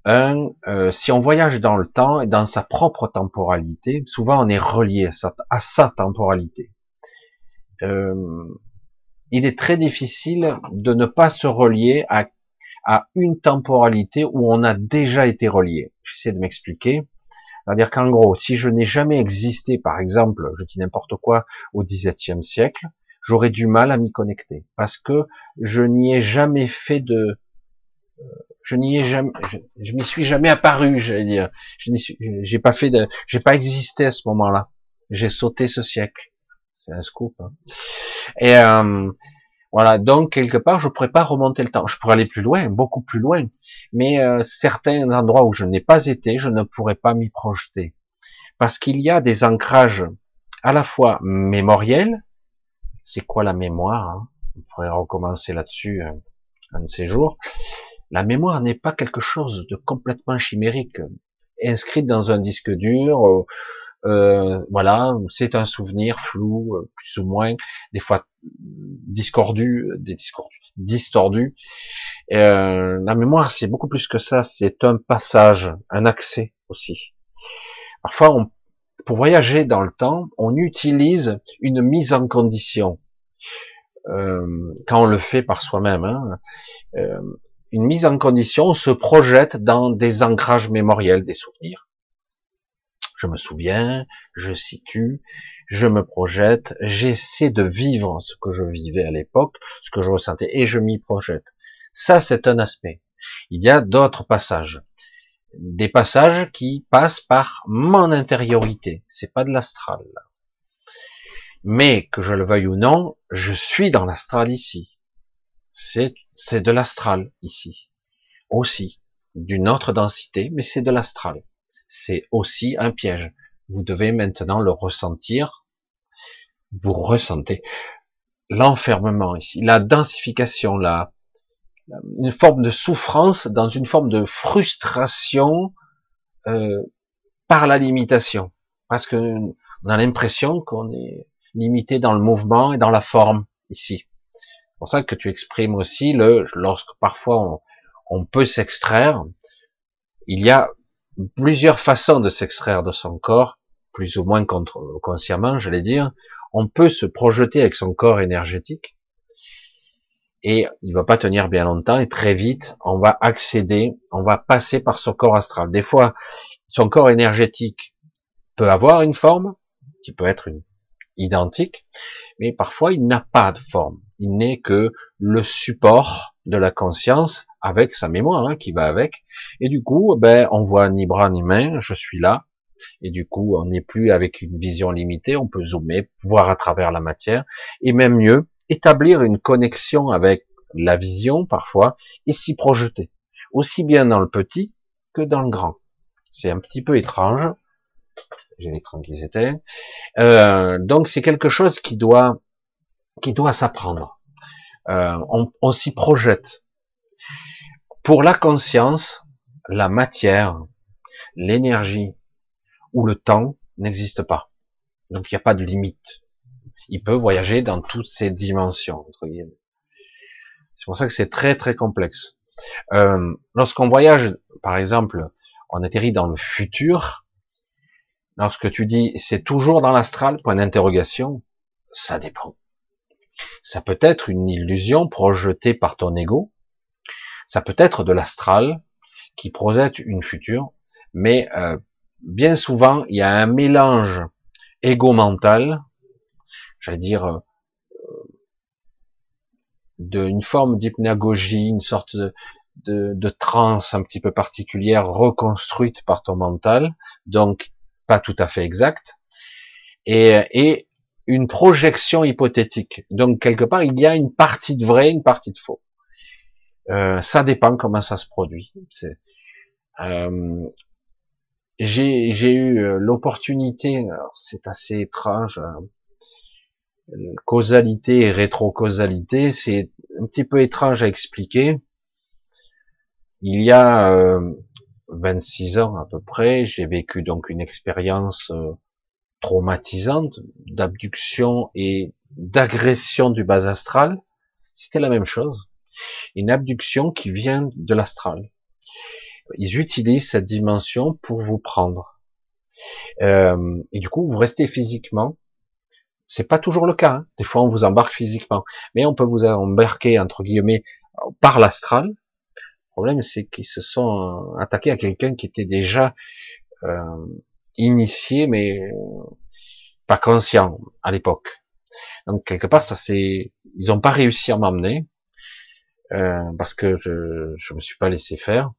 A: Un, euh, si on voyage dans le temps et dans sa propre temporalité, souvent on est relié à sa, temporalité. Euh, il est très difficile de ne pas se relier à, à une temporalité où on a déjà été relié. J'essaie de m'expliquer. C'est-à-dire qu'en gros, si je n'ai jamais existé, par exemple, je dis n'importe quoi, au XVIIe siècle, j'aurais du mal à m'y connecter parce que je n'y ai jamais fait de je n'y ai jamais, je, m'y suis jamais apparu, j'allais dire. Je n'y j'ai pas fait de, j'ai pas existé à ce moment-là. J'ai sauté ce siècle. C'est un scoop. Hein. Et euh, voilà, donc quelque part, je pourrais pas remonter le temps. Je pourrais aller plus loin, beaucoup plus loin, mais euh, certains endroits où je n'ai pas été, je ne pourrais pas m'y projeter, parce qu'il y a des ancrages à la fois mémoriels. C'est quoi la mémoire hein? On pourrait recommencer là-dessus euh, un de ces jours la mémoire n'est pas quelque chose de complètement chimérique, inscrite dans un disque dur. Euh, euh voilà, c'est un souvenir flou, euh, plus ou moins, des fois discordu, des discordus, distordu. Euh, la mémoire, c'est beaucoup plus que ça. C'est un passage, un accès aussi. Parfois, on, pour voyager dans le temps, on utilise une mise en condition. Euh, quand on le fait par soi-même, hein, euh, une mise en condition, se projette dans des ancrages mémoriels, des souvenirs. Je me souviens, je situe, je me projette, j'essaie de vivre ce que je vivais à l'époque, ce que je ressentais, et je m'y projette. Ça, c'est un aspect. Il y a d'autres passages. Des passages qui passent par mon intériorité. C'est pas de l'astral. Mais que je le veuille ou non, je suis dans l'astral ici. C'est c'est de l'astral ici. Aussi, d'une autre densité, mais c'est de l'astral. C'est aussi un piège. Vous devez maintenant le ressentir. Vous ressentez. l'enfermement ici, la densification, la, une forme de souffrance dans une forme de frustration euh, par la limitation, parce que on a l'impression qu'on est limité dans le mouvement et dans la forme ici. C'est pour ça que tu exprimes aussi le lorsque parfois on, on peut s'extraire. Il y a plusieurs façons de s'extraire de son corps, plus ou moins consciemment, j'allais dire. On peut se projeter avec son corps énergétique et il va pas tenir bien longtemps et très vite on va accéder, on va passer par son corps astral. Des fois, son corps énergétique peut avoir une forme qui peut être une, identique, mais parfois il n'a pas de forme. Il n'est que le support de la conscience avec sa mémoire hein, qui va avec. Et du coup, ben, on voit ni bras ni main, je suis là. Et du coup, on n'est plus avec une vision limitée, on peut zoomer, voir à travers la matière, et même mieux, établir une connexion avec la vision parfois, et s'y projeter, aussi bien dans le petit que dans le grand. C'est un petit peu étrange. J'ai l'écran qui s'éteint. Euh, donc c'est quelque chose qui doit qui doit s'apprendre. Euh, on, on s'y projette. Pour la conscience, la matière, l'énergie ou le temps n'existe pas. Donc il n'y a pas de limite. Il peut voyager dans toutes ces dimensions. C'est pour ça que c'est très très complexe. Euh, lorsqu'on voyage, par exemple, on atterrit dans le futur, lorsque tu dis c'est toujours dans l'astral, point d'interrogation, ça dépend. Ça peut être une illusion projetée par ton ego, ça peut être de l'astral qui projette une future, mais euh, bien souvent il y a un mélange égo-mental, j'allais dire euh, d'une forme d'hypnagogie, une sorte de, de, de transe un petit peu particulière reconstruite par ton mental, donc pas tout à fait exact, et, et une projection hypothétique. Donc quelque part, il y a une partie de vrai, une partie de faux. Euh, ça dépend comment ça se produit. Euh, j'ai eu euh, l'opportunité, c'est assez étrange, euh, causalité et rétrocausalité, c'est un petit peu étrange à expliquer. Il y a euh, 26 ans à peu près, j'ai vécu donc une expérience euh, traumatisante d'abduction et d'agression du bas astral. C'était la même chose. Une abduction qui vient de l'astral. Ils utilisent cette dimension pour vous prendre. Euh, et du coup, vous restez physiquement. C'est pas toujours le cas. Hein. Des fois, on vous embarque physiquement, mais on peut vous embarquer entre guillemets par l'astral problème, c'est qu'ils se sont attaqués à quelqu'un qui était déjà euh, initié, mais pas conscient à l'époque. Donc quelque part, ça c'est, ils n'ont pas réussi à m'emmener euh, parce que je, je me suis pas laissé faire,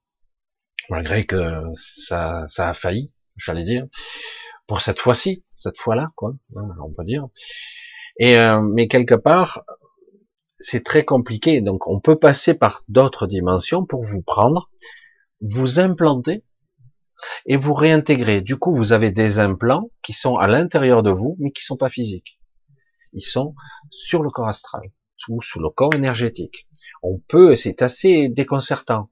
A: malgré que ça, ça a failli, j'allais dire, pour cette fois-ci, cette fois-là, quoi, hein, on peut dire. Et euh, mais quelque part, c'est très compliqué. Donc, on peut passer par d'autres dimensions pour vous prendre, vous implanter et vous réintégrer. Du coup, vous avez des implants qui sont à l'intérieur de vous, mais qui sont pas physiques. Ils sont sur le corps astral ou sous le corps énergétique. On peut, c'est assez déconcertant.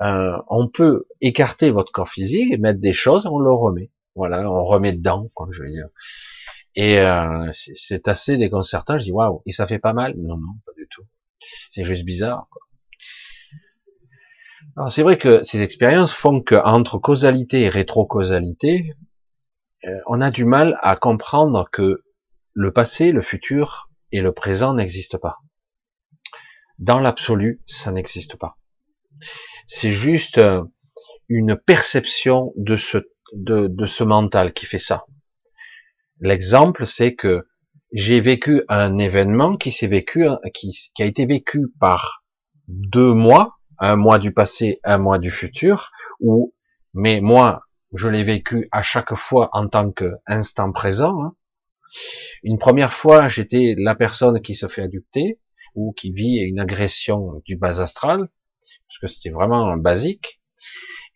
A: Euh, on peut écarter votre corps physique et mettre des choses, on le remet. Voilà, on remet dedans, comme je veux dire. Et euh, c'est assez déconcertant. Je dis waouh, et ça fait pas mal? Non, non, pas du tout. C'est juste bizarre. Quoi. Alors c'est vrai que ces expériences font que entre causalité et rétrocausalité, euh, on a du mal à comprendre que le passé, le futur et le présent n'existent pas. Dans l'absolu, ça n'existe pas. C'est juste euh, une perception de ce, de, ce mental qui fait ça. L'exemple, c'est que j'ai vécu un événement qui s'est vécu, qui, qui, a été vécu par deux mois, un mois du passé, un mois du futur, ou mais moi, je l'ai vécu à chaque fois en tant qu'instant présent. Hein. Une première fois, j'étais la personne qui se fait adopter ou qui vit une agression du bas astral, parce que c'était vraiment basique.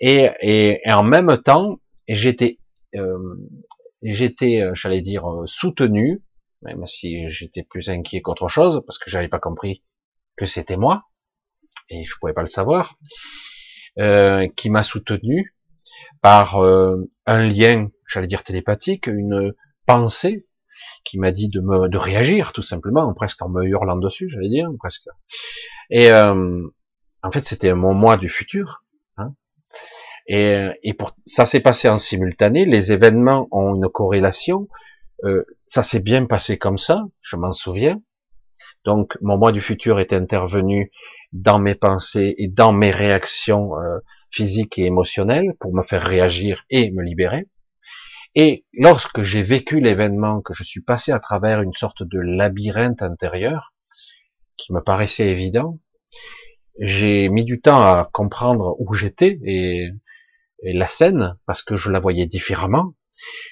A: Et, et, en même temps, j'étais euh, j'étais, euh, j'allais dire, euh, soutenu même si j'étais plus inquiet qu'autre chose, parce que j'avais pas compris que c'était moi, et je pouvais pas le savoir, qui m'a soutenu par un lien, j'allais dire télépathique, une pensée qui m'a dit de me de réagir tout simplement, presque en me hurlant dessus, j'allais dire presque. Et euh, en fait, c'était mon moi du futur. Hein. Et, et pour, ça s'est passé en simultané. Les événements ont une corrélation. Euh, ça s'est bien passé comme ça, je m'en souviens. Donc, mon moi du futur est intervenu dans mes pensées et dans mes réactions euh, physiques et émotionnelles pour me faire réagir et me libérer. Et lorsque j'ai vécu l'événement, que je suis passé à travers une sorte de labyrinthe intérieur, qui me paraissait évident, j'ai mis du temps à comprendre où j'étais et, la scène, parce que je la voyais différemment.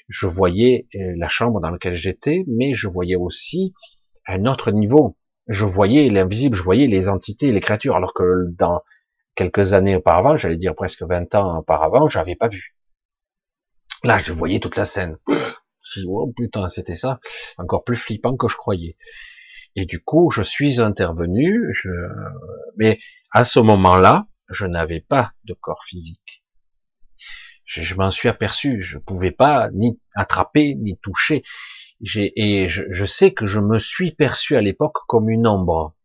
A: Je voyais euh, la chambre dans laquelle j'étais, mais je voyais aussi un autre niveau. Je voyais l'invisible, je voyais les entités, les créatures, alors que dans quelques années auparavant, j'allais dire presque 20 ans auparavant, j'avais pas vu. Là, je voyais toute la scène. Je dis, oh putain, c'était ça. Encore plus flippant que je croyais. Et du coup, je suis intervenu, mais à ce moment-là, je n'avais pas de corps physique. Je, m'en suis aperçu, je pouvais pas ni attraper, ni toucher. Et je sais que je me suis perçu à l'époque comme une ombre.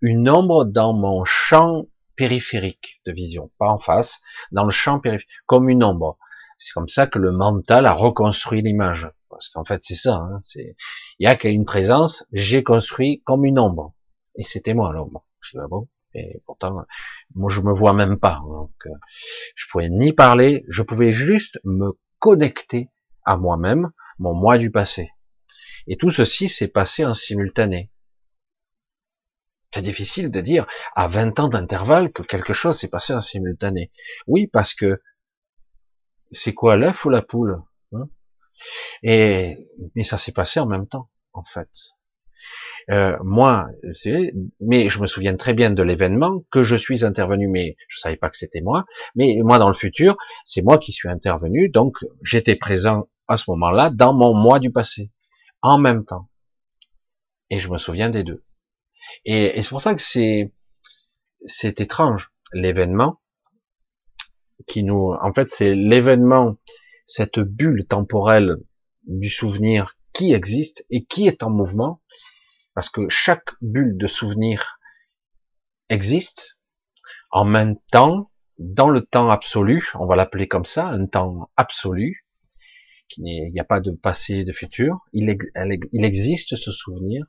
A: Une ombre dans mon champ périphérique de vision, pas en face, dans le champ périphérique, comme une ombre. C'est comme ça que le mental a reconstruit l'image. Parce qu'en fait, c'est ça. Hein, c'est, il y a qu'une présence. J'ai construit comme une ombre, et c'était moi l'ombre. Je dis, bon. Et pourtant, moi, je me vois même pas. Donc, euh, je pouvais ni parler. Je pouvais juste me connecter à moi-même, mon moi du passé. Et tout ceci s'est passé en simultané. C'est difficile de dire à 20 ans d'intervalle que quelque chose s'est passé en simultané. Oui, parce que c'est quoi l'œuf ou la poule hein? Et mais ça s'est passé en même temps, en fait. Euh, moi, mais je me souviens très bien de l'événement que je suis intervenu, mais je savais pas que c'était moi. Mais moi, dans le futur, c'est moi qui suis intervenu, donc j'étais présent à ce moment-là dans mon moi du passé, en même temps. Et je me souviens des deux. Et, et c'est pour ça que c'est c'est étrange l'événement qui nous, en fait, c'est l'événement, cette bulle temporelle du souvenir qui existe et qui est en mouvement, parce que chaque bulle de souvenir existe en même temps, dans le temps absolu, on va l'appeler comme ça, un temps absolu, il n'y a pas de passé, de futur, il, il existe ce souvenir,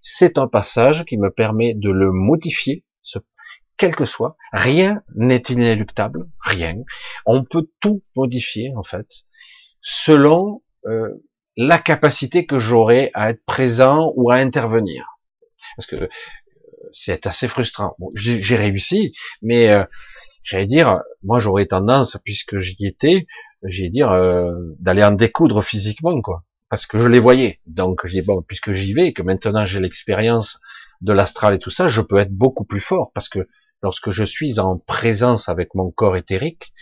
A: c'est un passage qui me permet de le modifier, ce quel que soit, rien n'est inéluctable, rien. On peut tout modifier en fait, selon euh, la capacité que j'aurai à être présent ou à intervenir. Parce que euh, c'est assez frustrant. Bon, j'ai réussi, mais euh, j'allais dire, moi j'aurais tendance, puisque j'y étais, j'allais dire d'aller en découdre physiquement, quoi, parce que je les voyais. Donc je dis bon, puisque j'y vais, que maintenant j'ai l'expérience de l'astral et tout ça, je peux être beaucoup plus fort, parce que lorsque je suis en présence avec mon corps éthérique,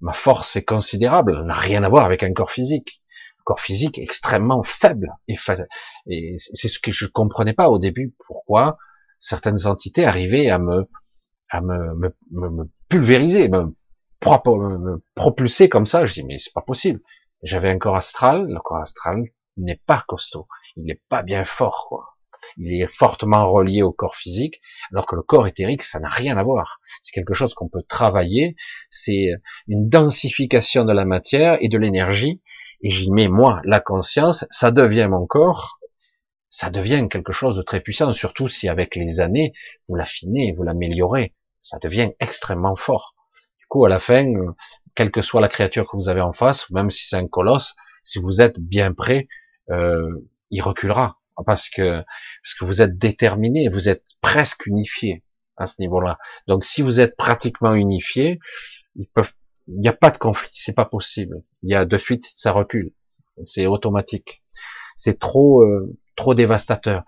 A: ma force est considérable, n'a rien à voir avec un corps physique. Un corps physique extrêmement faible et, c'est ce que je comprenais pas au début, pourquoi certaines entités arrivaient à me, pulvériser, me, me propulser comme ça. Je dis mais c'est pas possible. J'avais un corps astral, le corps astral n'est pas costaud, il n'est pas bien fort quoi il est fortement relié au corps physique, alors que le corps éthérique, ça n'a rien à voir. C'est quelque chose qu'on peut travailler, c'est une densification de la matière et de l'énergie, et j'y mets moi la conscience, ça devient mon corps, ça devient quelque chose de très puissant, surtout si avec les années, vous l'affinez, vous l'améliorez, ça devient extrêmement fort. Du coup, à la fin, quelle que soit la créature que vous avez en face, même si c'est un colosse, si vous êtes bien prêt, euh, il reculera parce que parce que vous êtes déterminé, vous êtes presque unifié à ce niveau-là. Donc si vous êtes pratiquement unifié, ils peuvent, il n'y a pas de conflit, c'est pas possible. Il y a de suite, ça recule, c'est automatique. C'est trop euh, trop dévastateur.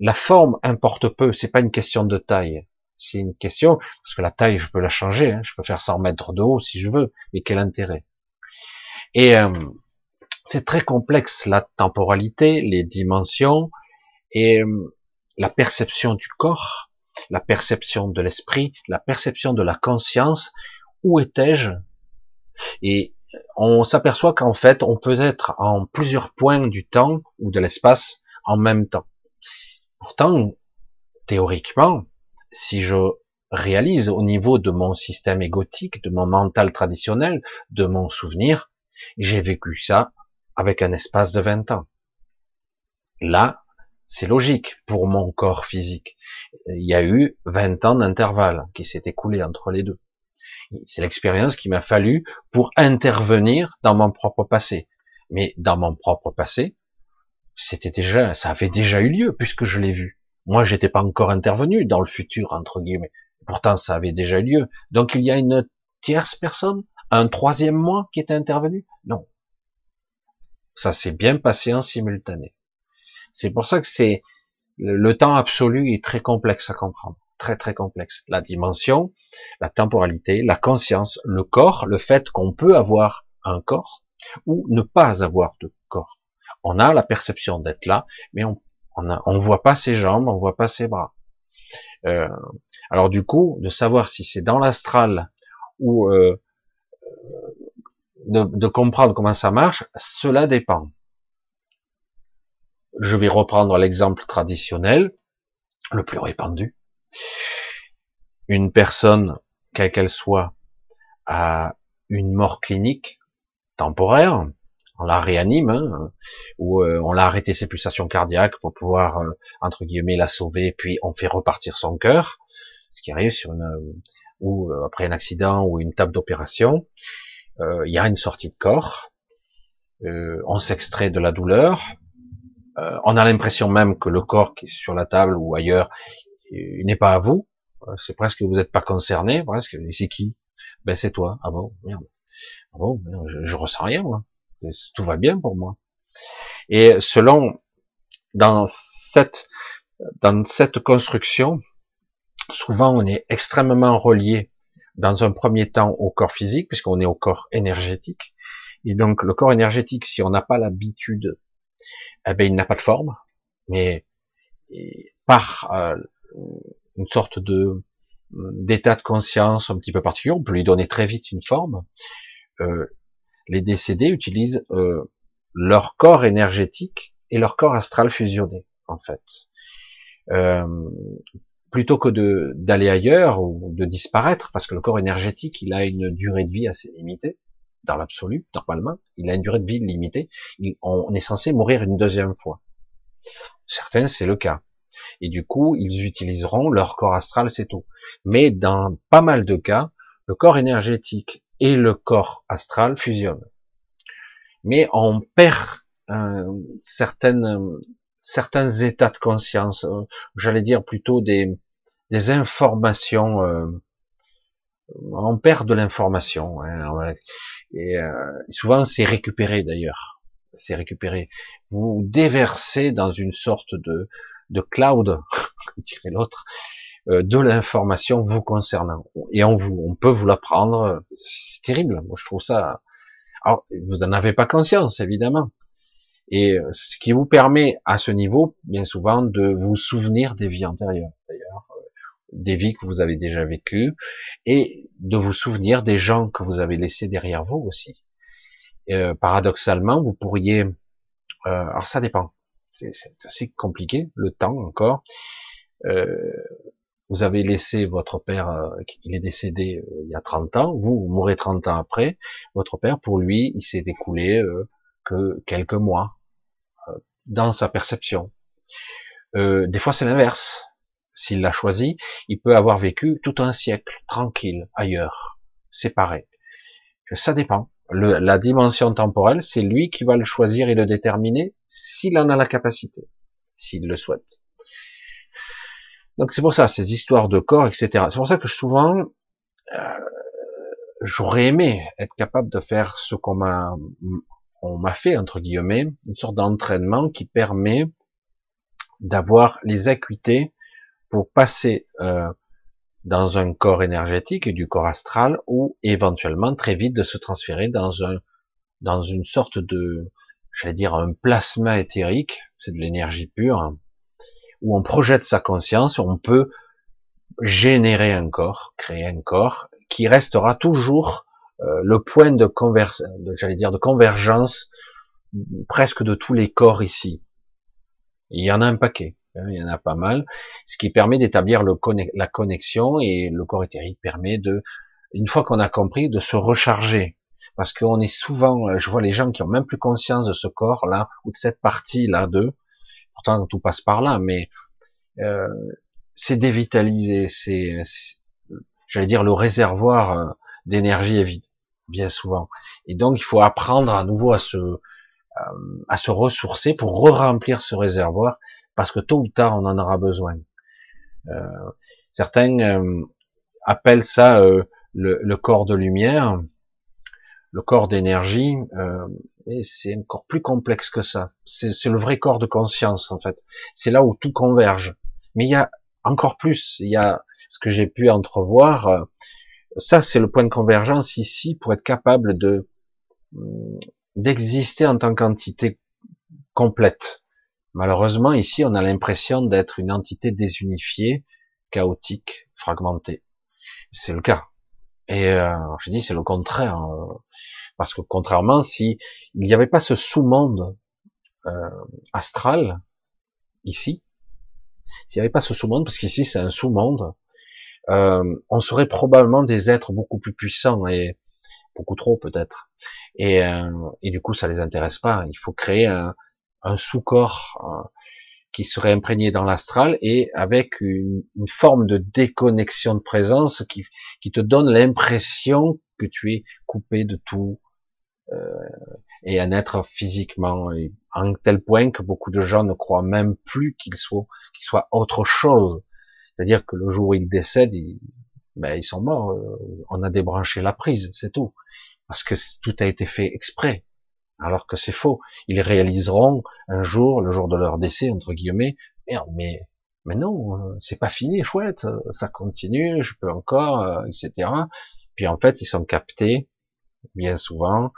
A: La forme importe peu, c'est pas une question de taille. C'est une question, parce que la taille, je peux la changer, hein, je peux faire 100 mètres de haut si je veux, mais quel intérêt? Et euh, c'est très complexe la temporalité, les dimensions et euh, la perception du corps, la perception de l'esprit, la perception de la conscience. Où étais-je? Et on s'aperçoit qu'en fait, on peut être en plusieurs points du temps ou de l'espace en même temps. Pourtant, théoriquement, si je réalise au niveau de mon système égotique, de mon mental traditionnel, de mon souvenir, j'ai vécu ça avec un espace de 20 ans. Là, c'est logique pour mon corps physique. Il y a eu 20 ans d'intervalle qui s'est écoulé entre les deux. C'est l'expérience qui m'a fallu pour intervenir dans mon propre passé. Mais dans mon propre passé, c'était déjà, ça avait déjà eu lieu puisque je l'ai vu. Moi, j'étais pas encore intervenu dans le futur entre guillemets. Pourtant, ça avait déjà eu lieu. Donc, il y a une tierce personne, un troisième moi qui est intervenu? Non, ça s'est bien passé en simultané. C'est pour ça que c'est le temps absolu est très complexe à comprendre, très très complexe. La dimension, la temporalité, la conscience, le corps, le fait qu'on peut avoir un corps ou ne pas avoir de corps. On a la perception d'être là, mais on on, on voit pas ses jambes, on voit pas ses bras. Euh, alors du coup, de savoir si c'est dans l'astral ou euh, de, comprendre comment ça marche, cela dépend. Je vais reprendre l'exemple traditionnel, le plus répandu. Une personne, quelle qu'elle soit, a une mort clinique temporaire, on la réanime, hein, ou euh, on l'a arrêté ses pulsations cardiaques pour pouvoir, euh, entre guillemets, la sauver, puis on fait repartir son cœur, ce qui arrive sur une, ou euh, après un accident ou une table d'opération. Euh, il y a une sortie de corps, euh, on s'extrait de la douleur, euh, on a l'impression même que le corps qui est sur la table ou ailleurs il n'est pas à vous, c'est presque que vous n'êtes pas concerné, presque, c'est qui? Ben c'est toi, ah bon, merde, ah bon, je, je ressens rien, moi. tout va bien pour moi. Et selon, dans cette, dans cette construction, souvent on est extrêmement relié dans un premier temps au corps physique, puisqu'on est au corps énergétique. Et donc le corps énergétique, si on n'a pas l'habitude, eh ben, il n'a pas de forme, mais par euh, une sorte de d'état de conscience un petit peu particulier, on peut lui donner très vite une forme. Euh, les décédés utilisent euh, leur corps énergétique et leur corps astral fusionné, en fait. Plutôt que d'aller ailleurs ou de disparaître, parce que le corps énergétique, il a une durée de vie assez limitée, dans l'absolu, normalement, il a une durée de vie limitée, on est censé mourir une deuxième fois. Certains, c'est le cas. Et du coup, ils utiliseront leur corps astral, c'est tout. Mais dans pas mal de cas, le corps énergétique et le corps astral fusionnent. Mais on perd euh, certaines certains états de conscience, euh, j'allais dire plutôt des, des informations, euh, on perd de l'information, hein, et euh, souvent c'est récupéré d'ailleurs, c'est récupéré. Vous déversez dans une sorte de, de cloud, dirait l'autre, de l'information vous concernant, et on vous, on peut vous l'apprendre, c'est terrible, moi je trouve ça. Alors, vous en avez pas conscience, évidemment, et euh, ce qui vous permet à ce niveau, bien souvent, de vous souvenir des vies antérieures, d'ailleurs, euh, des vies que vous avez déjà vécues, et de vous souvenir des gens que vous avez laissés derrière vous aussi. Euh, paradoxalement, vous pourriez, euh, alors ça dépend, c'est assez compliqué, le temps encore. Euh, vous avez laissé votre père, il est décédé il y a 30 ans, vous, vous mourrez 30 ans après, votre père, pour lui, il s'est écoulé que quelques mois, dans sa perception. Euh, des fois, c'est l'inverse. S'il l'a choisi, il peut avoir vécu tout un siècle tranquille ailleurs, séparé. Ça dépend. Le, la dimension temporelle, c'est lui qui va le choisir et le déterminer s'il en a la capacité, s'il le souhaite. Donc c'est pour ça, ces histoires de corps, etc. C'est pour ça que souvent, euh, j'aurais aimé être capable de faire ce qu'on m'a on m'a fait entre guillemets une sorte d'entraînement qui permet d'avoir les acuités pour passer euh, dans un corps énergétique et du corps astral ou éventuellement très vite de se transférer dans un dans une sorte de j'allais dire, un plasma éthérique, c'est de l'énergie pure, où on projette sa conscience, on peut générer un corps, créer un corps, qui restera toujours euh, le point de convergence, j'allais dire, de convergence presque de tous les corps ici. Il y en a un paquet, hein, il y en a pas mal, ce qui permet d'établir la connexion et le corps éthérique permet de, une fois qu'on a compris, de se recharger. Parce qu'on est souvent, euh, je vois les gens qui ont même plus conscience de ce corps là ou de cette partie là d'eux. Pourtant tout passe par là, mais euh, c'est dévitalisé, c'est, j'allais dire le réservoir d'énergie est vide, bien souvent. Et donc il faut apprendre à nouveau à se euh, à se ressourcer pour re-remplir ce réservoir, parce que tôt ou tard, on en aura besoin. Euh, certains euh, appellent ça le, corps de lumière, le corps d'énergie, mais c'est encore plus complexe que ça. C'est le vrai corps de conscience, en fait. C'est là où tout converge. Mais il y a encore plus. Il y a ce que j'ai pu entrevoir. Ça, c'est le point de convergence ici pour être capable de d'exister en tant qu'entité complète. Malheureusement, ici, on a l'impression d'être une entité désunifiée, chaotique, fragmentée. C'est le cas. Et euh, je dis c'est le contraire, euh, parce que contrairement, si il n'y avait pas ce sous-monde euh, astral ici, s'il n'y avait pas ce sous-monde, parce qu'ici c'est un sous-monde, euh, on serait probablement des êtres beaucoup plus puissants et beaucoup trop peut-être. Et, euh, du coup, ça les intéresse pas. Il faut créer un, sous-corps euh, qui serait imprégné dans l'astral et avec une, forme de déconnexion de présence qui, te donne l'impression que tu es coupé de tout et un être physiquement en tel point que beaucoup de gens ne croient même plus qu'il soit qu'il soit autre chose. C'est-à-dire que le jour où ils décèdent, ils, ben, ils sont morts. Euh, on a débranché la prise, c'est tout parce que tout a été fait exprès, alors que c'est faux. Ils réaliseront un jour, le jour de leur décès, entre guillemets, merde, mais, mais non, euh, c'est pas fini, chouette, ça continue, je peux encore, euh, etc. Puis en fait, ils sont captés, bien souvent,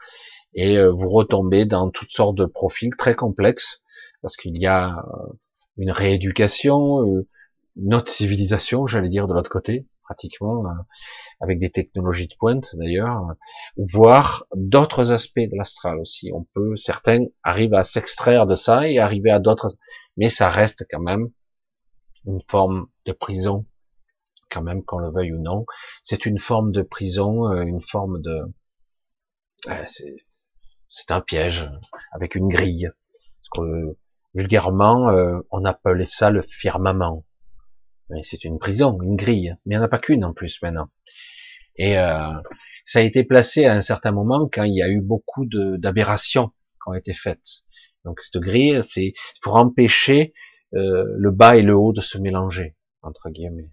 A: et euh, vous retombez dans toutes sortes de profils très complexes, parce qu'il y a une rééducation, une autre civilisation, j'allais dire, de l'autre côté, pratiquement, avec des technologies de pointe d'ailleurs, voir d'autres aspects de l'astral aussi. On peut, certains arrivent à s'extraire de ça et arriver à d'autres, mais ça reste quand même une forme de prison, quand même qu'on le veuille ou non. C'est une forme de prison, euh, une forme de, c'est un piège avec une grille. vulgairement, euh, on appelait ça le firmament. C'est une prison, une grille, mais il n'y en a pas qu'une en plus maintenant. Et euh, ça a été placé à un certain moment quand il y a eu beaucoup d'aberrations qui ont été faites. Donc cette grille, c'est pour empêcher euh, le bas et le haut de se mélanger entre guillemets.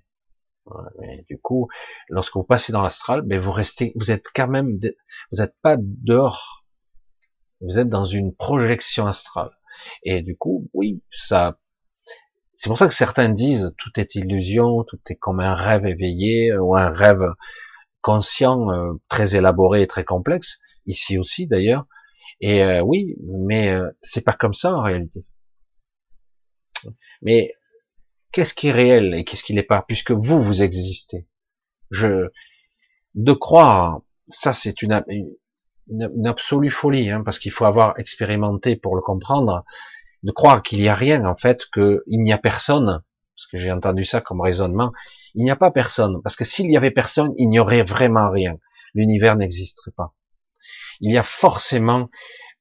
A: mais du coup, lorsque vous passez dans l'astral, ben vous restez, vous êtes quand même, vous n'êtes pas dehors, vous êtes dans une projection astrale. Et du coup, oui, ça c'est pour ça que certains disent tout est illusion, tout est comme un rêve éveillé ou un rêve conscient, euh, très élaboré et très complexe. Ici aussi d'ailleurs. Et euh, oui, mais euh, c'est pas comme ça en réalité. Mais qu'est-ce qui est réel et qu'est-ce qui n'est pas, puisque vous vous existez? Je de croire, ça c'est une, une, absolue folie, hein, parce qu'il faut avoir expérimenté pour le comprendre de croire qu'il n'y a rien, en fait, qu'il n'y a personne, parce que j'ai entendu ça comme raisonnement, il n'y a pas personne, parce que s'il y avait personne, il n'y aurait vraiment rien. L'univers n'existerait pas. Il y a forcément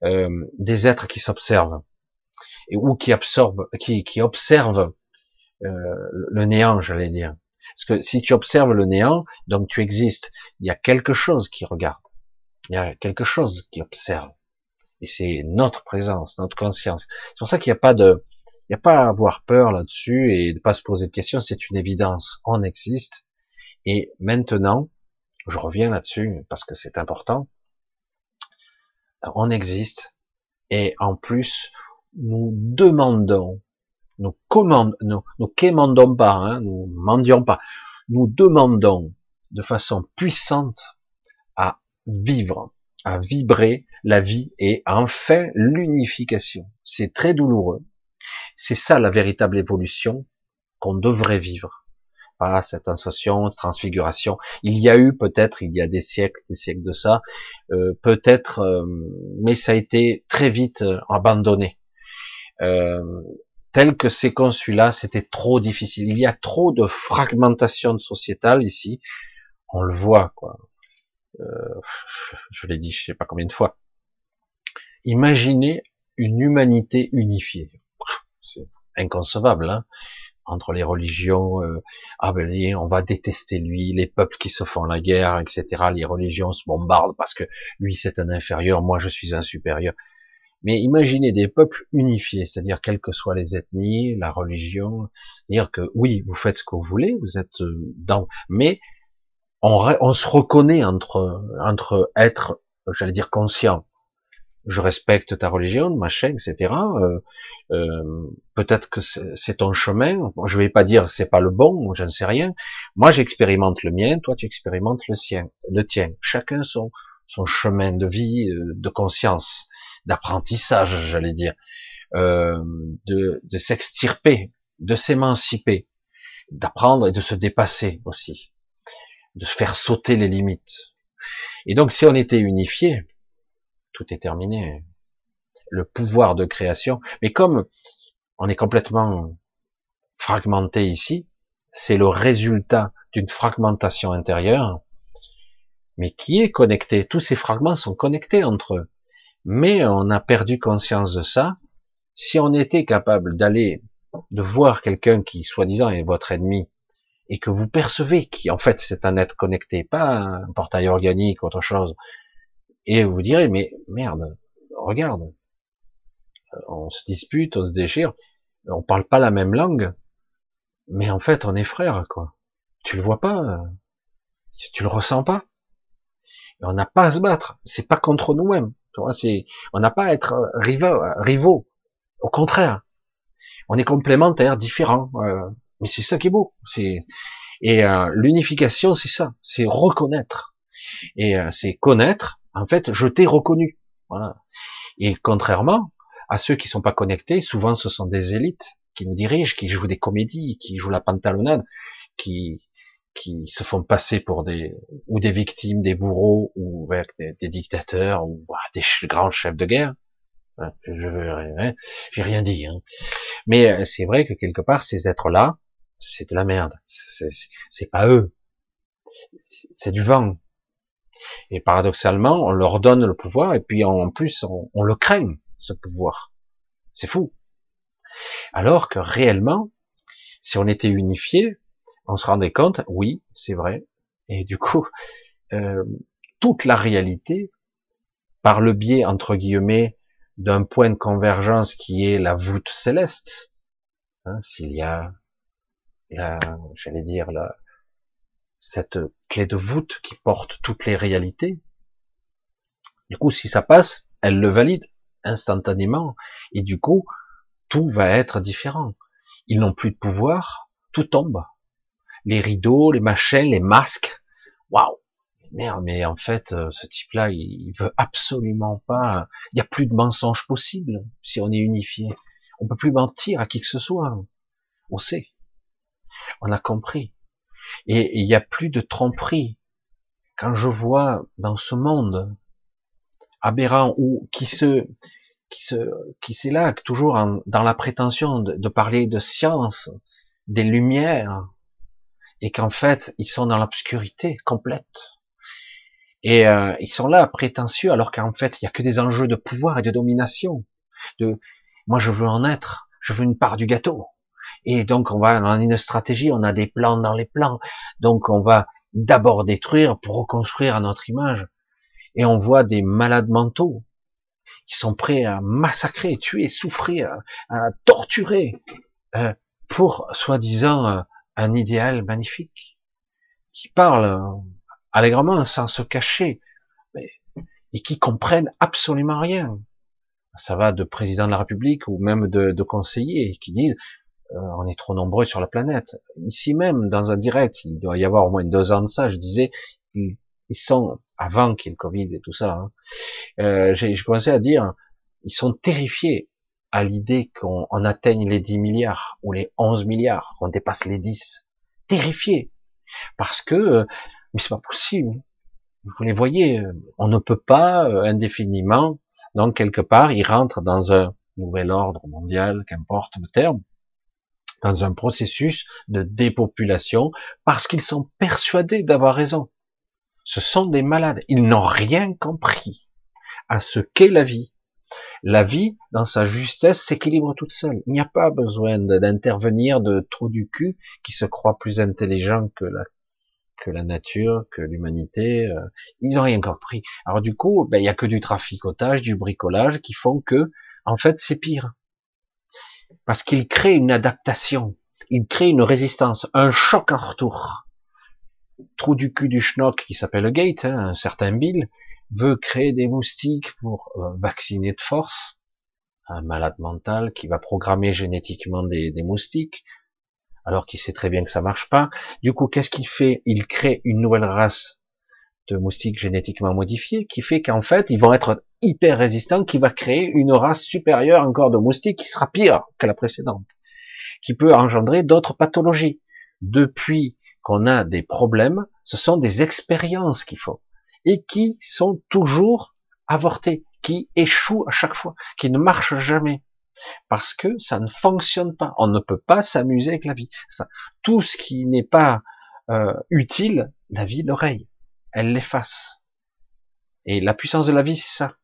A: euh, des êtres qui s'observent, et ou qui absorbent, qui, observent euh, le néant, j'allais dire. Parce que si tu observes le néant, donc tu existes. Il y a quelque chose qui regarde. Il y a quelque chose qui observe. Et c'est notre présence, notre conscience. C'est pour ça qu'il n'y a pas de, il n'y a pas à avoir peur là-dessus et de pas se poser de questions. C'est une évidence. On existe. Et maintenant, je reviens là-dessus parce que c'est important. On existe. Et en plus, nous demandons, nous commandons, nous, nous quémandons pas, hein, nous mendions pas. Nous demandons de façon puissante à vivre, à vibrer la vie et enfin l'unification. C'est très douloureux. C'est ça la véritable évolution qu'on devrait vivre. Voilà, cette sensation, transfiguration. Il y a eu peut-être, il y a des siècles, des siècles de ça, euh, peut-être, euh, mais ça a été très vite euh, abandonné. tel que c'est conçu là, c'était trop difficile. Il y a trop de fragmentation sociétale ici. On le voit, quoi. Je l'ai dit, je sais pas combien de fois. Imaginez une humanité unifiée. C'est inconcevable, hein entre les religions, euh, ah ben on va détester lui, les peuples qui se font la guerre, etc. Les religions se bombardent parce que lui c'est un inférieur, moi je suis un supérieur. Mais imaginez des peuples unifiés, c'est-à-dire quelles que soient les ethnies, la religion, dire que oui, vous faites ce que vous voulez, vous êtes euh, dans, mais on, on se reconnaît entre entre être, j'allais dire conscient, je respecte ta religion, machin, etc. Euh, euh, peut-être que c'est ton chemin. Je vais pas dire c'est pas le bon, j'en sais rien. Moi, j'expérimente le mien, toi, tu expérimentes le sien, le tien. Chacun son son chemin de vie, euh, de conscience, d'apprentissage, j'allais dire, euh, de, de s'extirper, de s'émanciper, d'apprendre et de se dépasser aussi, de faire sauter les limites. Et donc, si on était unifié, tout est terminé. Le pouvoir de création. Mais comme on est complètement fragmenté ici, c'est le résultat d'une fragmentation intérieure, mais qui est connecté? Tous ces fragments sont connectés entre eux. Mais on a perdu conscience de ça. Si on était capable d'aller, de voir quelqu'un qui, soi-disant, est votre ennemi, et que vous percevez qui, en fait, c'est un être connecté, pas un portail organique, autre chose, et vous direz, mais merde, regarde, on se dispute, on se déchire, on parle pas la même langue, mais en fait, on est frères, quoi. Tu le vois pas, tu le ressens pas. on n'a pas à se battre, c'est pas contre nous-mêmes. On n'a pas à être rivaux, rivaux. Au contraire, on est complémentaires, différents. Euh, mais c'est ça qui est beau. C'est et euh, l'unification, c'est ça, c'est reconnaître. Et euh, c'est connaître en fait, je t'ai reconnu. Voilà. Et contrairement à ceux qui sont pas connectés, souvent ce sont des élites qui nous dirigent, qui jouent des comédies, qui jouent la pantalonnade, qui qui se font passer pour des ou des victimes, des bourreaux ou des, dictateurs ou bah, des grands chefs de guerre. Hein, je hein, j'ai rien dit. Hein. Mais euh, c'est vrai que quelque part ces êtres-là, c'est de la merde. C'est pas eux. C'est du vent. Et paradoxalement, on leur donne le pouvoir et puis en plus, on, le craint, ce pouvoir. C'est fou. Alors que réellement, si on était unifié, on se rendait compte, oui, c'est vrai. Et du coup, euh, toute la réalité, par le biais, entre guillemets, d'un point de convergence qui est la voûte céleste, hein, s'il y a, la, j'allais dire, la, cette clé de voûte qui porte toutes les réalités. Du coup, si ça passe, elle le valide instantanément, et du coup, tout va être différent. Ils n'ont plus de pouvoir, tout tombe. Les rideaux, les machins, les masques. Waouh Merde, mais en fait, euh, ce type-là, il veut absolument pas. Il n'y a plus de mensonge possible si on est unifié. On peut plus mentir à qui que ce soit. On sait. On a compris. Et il n'y a plus de tromperie. Quand je vois dans ce monde aberrant ou qui se qui se qui s'élague toujours dans la prétention de, parler de science, des lumières, et qu'en fait ils sont dans l'obscurité complète. Et euh, ils sont là prétentieux alors qu'en fait il y a que des enjeux de pouvoir et de domination. De moi je veux en être, je veux une part du gâteau. Et donc, on va, on a une stratégie, on a des plans dans les plans. Donc, on va d'abord détruire pour reconstruire à notre image. Et on voit des malades mentaux qui sont prêts à massacrer, tuer, souffrir, à torturer euh, pour, soi-disant, euh, un idéal magnifique, qui parlent euh, allègrement sans se cacher, mais, et qui comprennent absolument rien. Ça va de président de la République ou même de, de conseillers qui disent euh, on est trop nombreux sur la planète. Ici même, dans un direct, il doit y avoir au moins deux ans de ça, je disais, il Ils sont, avant qu'il y ait le Covid et tout ça, hein, euh, j'ai commencé à dire, ils sont terrifiés à l'idée qu'on atteigne les 10 milliards ou les 11 milliards, qu'on dépasse les 10. Terrifiés. Parce que, euh, mais c'est pas possible. Vous les voyez, euh, on ne peut pas euh, indéfiniment, donc quelque part, ils rentrent dans un nouvel ordre mondial, qu'importe le terme, dans un processus de dépopulation, parce qu'ils sont persuadés d'avoir raison. Ce sont des malades. Ils n'ont rien compris à ce qu'est la vie. La vie, dans sa justesse, s'équilibre toute seule. Il n'y a pas besoin d'intervenir de trop du cul qui se croit plus intelligent que la, nature, que l'humanité. Euh, ils n'ont rien compris. Alors du coup, ben, il n'y a que du traficotage, du bricolage qui font que, en fait, c'est pire. Parce qu'ils créent une adaptation, ils créent une résistance, un choc en retour. Trou du cul du schnock qui s'appelle Gate, hein, un certain Bill, veut créer des moustiques pour euh, vacciner de force, un malade mental qui va programmer génétiquement des, moustiques, alors qu'il sait très bien que ça marche pas. Du coup, qu'est-ce qu'il fait? Il crée une nouvelle race de moustiques génétiquement modifiés, qui fait qu'en fait, ils vont être hyper résistants, qui va créer une race supérieure encore de moustiques qui sera pire que la précédente, qui peut engendrer d'autres pathologies. Depuis qu'on a des problèmes, ce sont des expériences qu'il faut et qui sont toujours avortés, qui échouent à chaque fois, qui ne marchent jamais. Parce que ça ne fonctionne pas. On ne peut pas s'amuser avec la vie. Tout ce qui n'est pas euh, utile, la vie l'oreille. Elle l'efface. Et la puissance de la vie, c'est ça.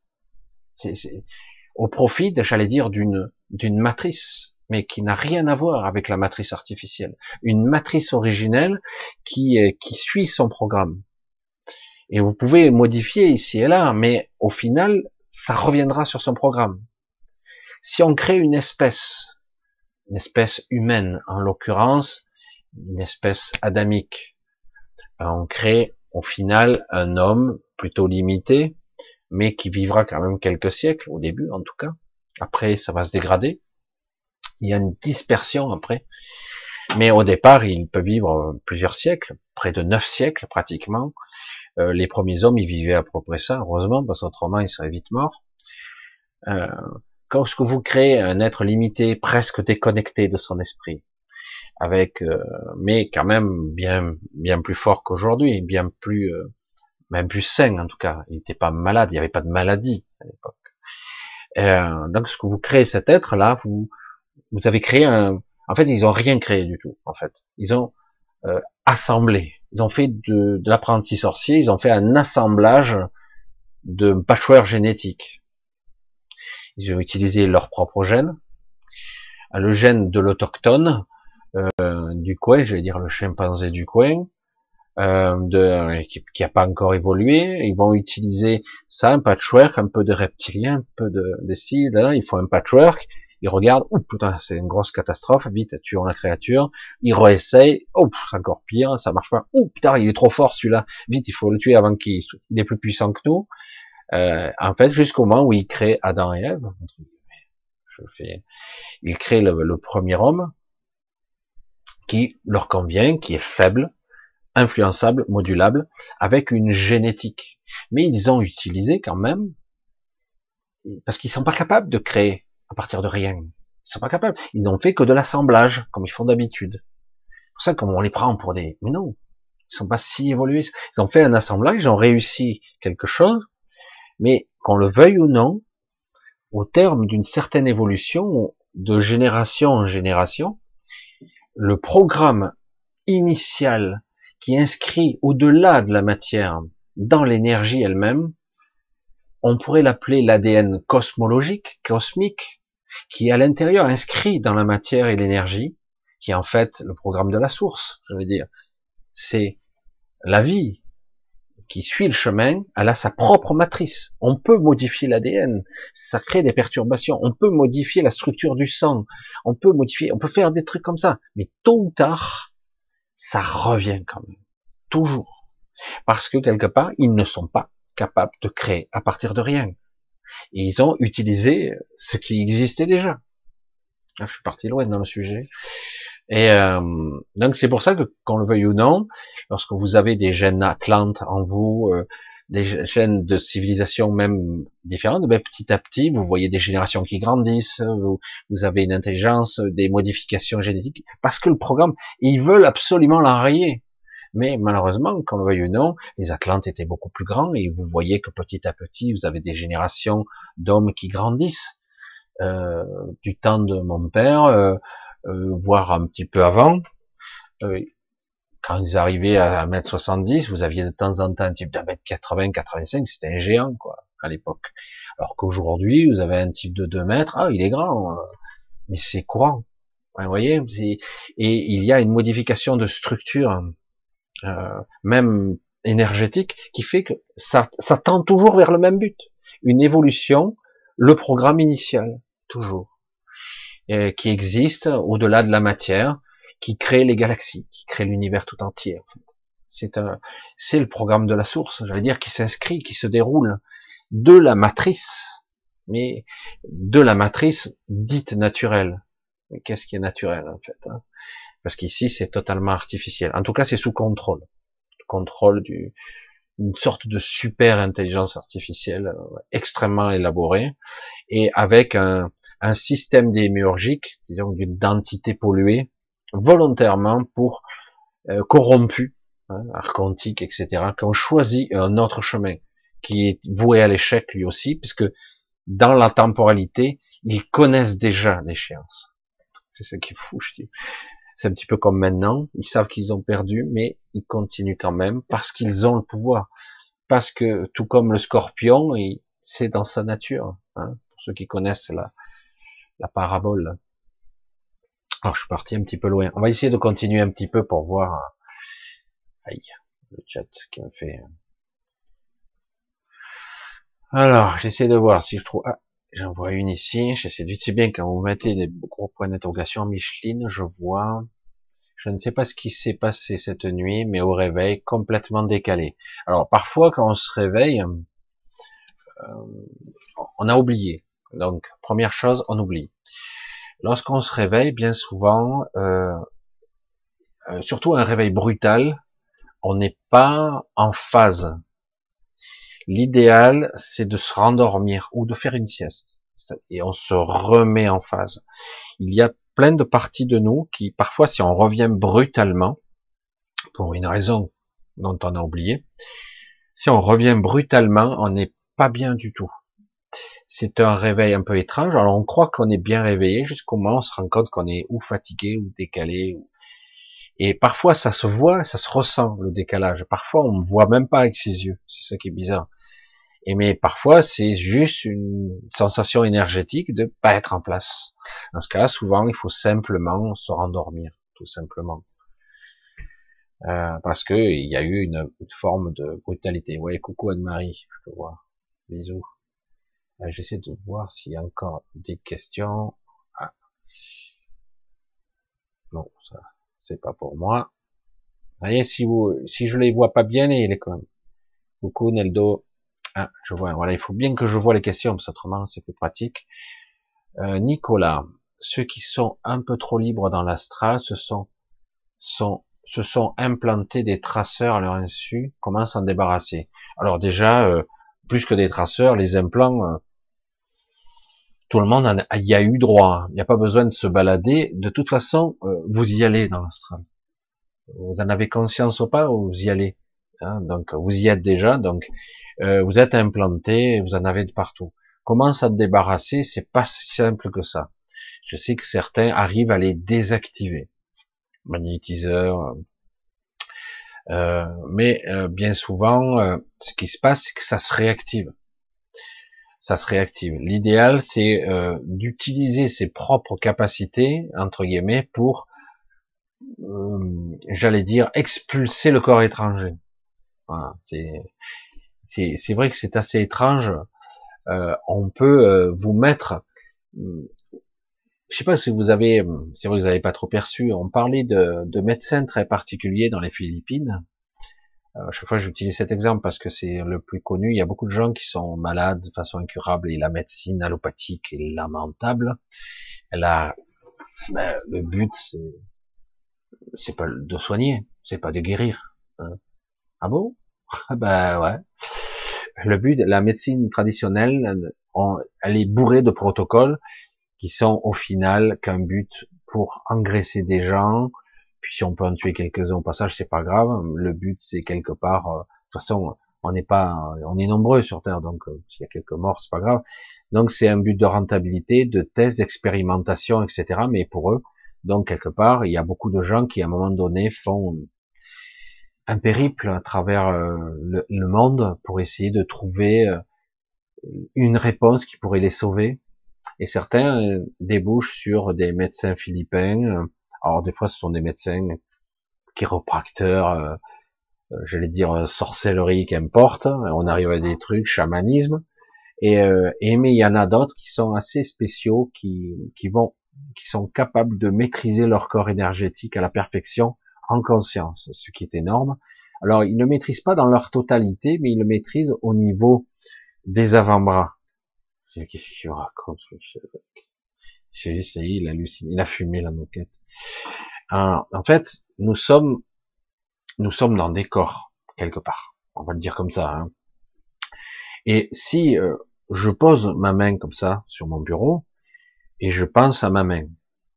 A: C'est au profit, j'allais dire, d'une d'une matrice, mais qui n'a rien à voir avec la matrice artificielle. Une matrice originelle qui qui suit son programme. Et vous pouvez modifier ici et là, mais au final, ça reviendra sur son programme. Si on crée une espèce, une espèce humaine en l'occurrence, une espèce adamique, on crée au final un homme plutôt limité, mais qui vivra quand même quelques siècles, au début en tout cas. Après, ça va se dégrader. Il y a une dispersion après. Mais au départ, il peut vivre plusieurs siècles, près de neuf siècles pratiquement, euh, les premiers hommes, ils vivaient à peu près ça, heureusement, parce qu'autrement, ils seraient vite morts. Euh, quand ce que vous créez un être limité, presque déconnecté de son esprit, avec, euh, mais quand même bien, bien plus fort qu'aujourd'hui, bien plus, euh, même plus sain en tout cas. Il n'était pas malade, il n'y avait pas de maladie à l'époque. Euh, donc, ce que vous créez cet être-là, vous, vous avez créé un. En fait, ils ont rien créé du tout. En fait, ils ont assemblé ils ont fait de, l'apprenti sorcier, ils ont fait un assemblage de patchwork génétique. Ils ont utilisé leur propre gène, le gène de l'autochtone euh, du coin, je vais dire le chimpanzé du coin, euh, de, qui n'a pas encore évolué. Ils vont utiliser ça, un patchwork, un peu de reptilien, un peu de, de ci, il faut un patchwork. Il regarde, oh putain, c'est une grosse catastrophe, vite, tuons la créature, il réessaye, oh, c'est encore pire, ça marche pas, oh putain, il est trop fort celui-là, vite, il faut le tuer avant qu'il il est plus puissant que nous. Euh, en fait, jusqu'au moment où il crée Adam et Ève, je fais, il crée le, premier homme qui leur convient, qui est faible, influençable, modulable, avec une génétique. Mais ils ont utilisé quand même, parce qu'ils sont pas capables de créer à partir de rien. Ils sont pas capables. Ils n'ont fait que de l'assemblage, comme ils font d'habitude. C'est pour ça qu'on les prend pour des, mais non. Ils sont pas si évolués. Ils ont fait un assemblage, ils ont réussi quelque chose, mais qu'on le veuille ou non, au terme d'une certaine évolution, de génération en génération, le programme initial qui inscrit au-delà de la matière dans l'énergie elle-même, on pourrait l'appeler l'ADN cosmologique, cosmique, qui est à l'intérieur inscrit dans la matière et l'énergie, qui est en fait le programme de la source, je veux dire. C'est la vie qui suit le chemin, elle a sa propre matrice. On peut modifier l'ADN, ça crée des perturbations. On peut modifier la structure du sang, on peut modifier, on peut faire des trucs comme ça. Mais tôt ou tard, ça revient quand même. Toujours. Parce que quelque part, ils ne sont pas capables de créer à partir de rien. Et ils ont utilisé ce qui existait déjà. je suis parti loin dans le sujet. Et euh, donc c'est pour ça que, qu'on le veuille ou non, lorsque vous avez des gènes atlantes en vous, euh, des gènes de civilisation même différentes, ben, petit à petit, vous voyez des générations qui grandissent, vous, vous, avez une intelligence, des modifications génétiques, parce que le programme, ils veulent absolument l'enrayer. Mais malheureusement, qu'on le veuille ou non, les Atlantes étaient beaucoup plus grands et vous voyez que petit à petit, vous avez des générations d'hommes qui grandissent. Euh, du temps de mon père, euh, euh, voire un petit peu avant, euh, quand ils arrivaient à 1m70, vous aviez de temps en temps un type d'un mètre 80, 85, c'était un géant, quoi, à l'époque. Alors qu'aujourd'hui, vous avez un type de 2 mètres, ah, il est grand, mais c'est courant. Vous voyez, et il y a une modification de structure euh, même énergétique, qui fait que ça, tend toujours vers le même but, une évolution, le programme initial, toujours, qui existe au-delà de la matière, qui crée les galaxies, qui crée l'univers tout entier. C'est un, c'est le programme de la source, j'allais dire, qui s'inscrit, qui se déroule de la matrice, mais de la matrice dite naturelle. Mais qu'est-ce qui est naturel en fait hein? Parce qu'ici c'est totalement artificiel. En tout cas, c'est sous contrôle, contrôle du une sorte de super intelligence artificielle euh, extrêmement élaborée et avec un, un système démiurgique, disons d'une dentité polluée, volontairement pour euh, corrompu, hein, archontique, etc., qui ont choisi un autre chemin qui est voué à l'échec lui aussi, puisque dans la temporalité, ils connaissent déjà l'échéance. C'est ce qui est fou, je dis. C'est un petit peu comme maintenant, ils savent qu'ils ont perdu, mais ils continuent quand même parce qu'ils ont le pouvoir. Parce que tout comme le scorpion, c'est dans sa nature. Hein, pour ceux qui connaissent la, la parabole. Alors je suis parti un petit peu loin. On va essayer de continuer un petit peu pour voir. Aïe, le chat qui me fait. Alors, j'essaie de voir si je trouve. Ah, J'en vois une ici. J'essaie de c'est bien quand vous mettez des gros points d'interrogation. Micheline, je vois. Je ne sais pas ce qui s'est passé cette nuit, mais au réveil, complètement décalé. Alors, parfois, quand on se réveille, euh, on a oublié. Donc, première chose, on oublie. Lorsqu'on se réveille, bien souvent, euh, euh surtout un réveil brutal, on n'est pas en phase L'idéal, c'est de se rendormir ou de faire une sieste. Et on se remet en phase. Il y a plein de parties de nous qui, parfois, si on revient brutalement, pour une raison dont on a oublié, si on revient brutalement, on n'est pas bien du tout. C'est un réveil un peu étrange. Alors on croit qu'on est bien réveillé jusqu'au moment où on se rend compte qu'on est ou fatigué ou décalé. Et parfois ça se voit, ça se ressent le décalage. Parfois on ne voit même pas avec ses yeux. C'est ça qui est bizarre. Et mais parfois, c'est juste une sensation énergétique de pas être en place. Dans ce cas-là, souvent, il faut simplement se rendormir, tout simplement. Euh, parce que il y a eu une, forme de brutalité. Ouais, coucou Anne-Marie, je te vois. Bisous. Euh, j'essaie de voir s'il y a encore des questions. Ah. Non, ça, c'est pas pour moi. Voyez, si vous, si je les vois pas bien, les, les comme. Coucou Neldo. Ah, je vois. Voilà, il faut bien que je vois les questions, parce autrement c'est plus pratique. Euh, Nicolas, ceux qui sont un peu trop libres dans l'astral, se sont, sont, se sont implantés des traceurs à leur insu. Comment s'en débarrasser? Alors déjà, euh, plus que des traceurs, les implants, euh, tout le monde en y a eu droit. Il n'y a pas besoin de se balader. De toute façon, vous y allez dans l'astral. Vous en avez conscience ou pas, vous y allez. Hein, donc vous y êtes déjà. Donc euh, vous êtes implanté, vous en avez de partout. Comment s'en débarrasser? C'est pas si simple que ça. Je sais que certains arrivent à les désactiver, magnétiseurs. Euh, mais euh, bien souvent, euh, ce qui se passe, c'est que ça se réactive. Ça se réactive. L'idéal, c'est d'utiliser ses propres capacités entre guillemets pour, j'allais dire, expulser le corps étranger. Voilà, c'est vrai que c'est assez étrange. Euh, on peut euh, vous mettre, je sais pas si vous avez, vrai que vous n'avez pas trop perçu. On parlait de, de médecins très particuliers dans les Philippines. Euh, chaque fois, j'utilise cet exemple parce que c'est le plus connu. Il y a beaucoup de gens qui sont malades de façon incurable et la médecine allopathique est lamentable. Elle a, ben, le but, c'est pas de soigner, c'est pas de guérir. Hein. Ah bon? Ben ouais. Le but, la médecine traditionnelle, elle est bourrée de protocoles qui sont au final qu'un but pour engraisser des gens. Puis si on peut en tuer quelques-uns au passage, c'est pas grave. Le but, c'est quelque part. Euh, de toute façon, on n'est pas, on est nombreux sur Terre, donc euh, s'il y a quelques morts, c'est pas grave. Donc c'est un but de rentabilité, de test, d'expérimentation, etc. Mais pour eux, donc quelque part, il y a beaucoup de gens qui à un moment donné font un périple à travers euh, le, monde pour essayer de trouver une réponse qui pourrait les sauver. Et certains euh, débouchent sur des médecins philippins. Alors des fois, ce sont des médecins chiropracteurs, j'allais dire sorcellerie, qu'importe. On arrive à des trucs, chamanisme. Et, et mais il y en a d'autres qui sont assez spéciaux, qui, qui vont, qui sont capables de maîtriser leur corps énergétique à la perfection en conscience, ce qui est énorme. Alors, ils ne maîtrisent pas dans leur totalité, mais ils le maîtrisent au niveau des avant-bras. Qu'est-ce qu'il raconte il hallucine, il a fumé la moquette. En fait, nous sommes, nous sommes dans des corps quelque part. On va le dire comme ça. Hein. Et si euh, je pose ma main comme ça sur mon bureau et je pense à ma main,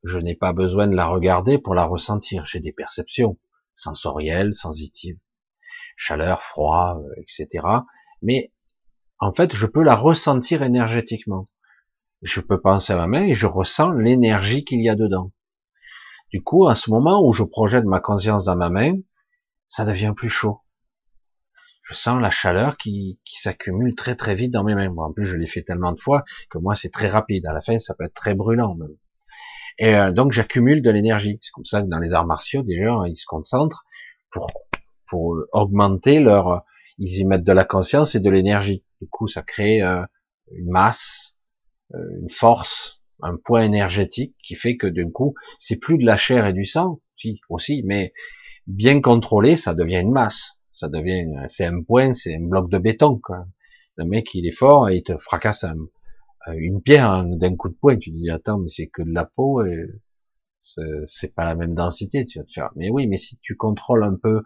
A: je n'ai pas besoin de la regarder pour la ressentir. J'ai des perceptions sensorielles, sensitives, chaleur, froid, euh, etc. Mais en fait, je peux la ressentir énergétiquement. Je peux penser à ma main et je ressens l'énergie qu'il y a dedans. Du coup, à ce moment où je projette ma conscience dans ma main, ça devient plus chaud. Je sens la chaleur qui, s'accumule très très vite dans mes mains. en plus, je l'ai fait tellement de fois que moi, c'est très rapide. À la fin, ça peut être très brûlant même. Et euh, donc j'accumule de l'énergie. C'est comme ça que dans les arts martiaux, déjà, ils se concentrent pour augmenter leur. Ils y mettent de la conscience et de l'énergie. Du coup, ça crée euh, une masse, euh, une force, un poids énergétique qui fait que d'un coup, c'est plus de la chair et du sang, si aussi, mais bien contrôlé, ça devient une masse. Ça devient, c'est un point, c'est un bloc de béton. Quoi. Le mec, il est fort et il te fracasse euh, une pierre d'un coup de poing, tu dis attends mais c'est que de la peau et c'est pas la même densité, tu vas te faire. Mais oui, mais si tu contrôles un peu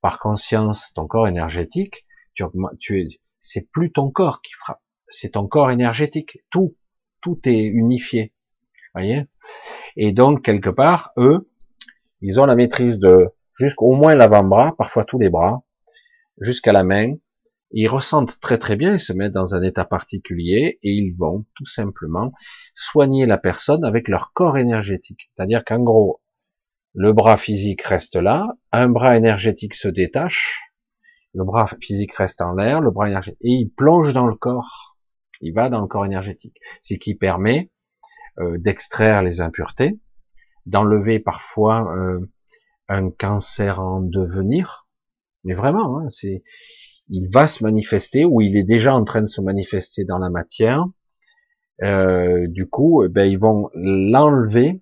A: par conscience ton corps énergétique, tu, tu c'est plus ton corps qui frappe, c'est ton corps énergétique. Tout, tout est unifié. Voyez? Et donc quelque part, eux, ils ont la maîtrise de jusqu'au moins l'avant-bras, parfois tous les bras, jusqu'à la main, ils ressentent très très bien, ils se mettent dans un état particulier et ils vont tout simplement soigner la personne avec leur corps énergétique. C'est-à-dire qu'en gros, le bras physique reste là, un bras énergétique se détache, le bras physique reste en l'air, le bras énergétique, et il plonge dans le corps. Il va dans le corps énergétique. Ce qui permet euh, d'extraire les impuretés, d'enlever parfois euh, un cancer en devenir. Mais vraiment, hein, c'est il va se manifester ou il est déjà en train de se manifester dans la matière. Euh, du coup, eh ben, ils vont l'enlever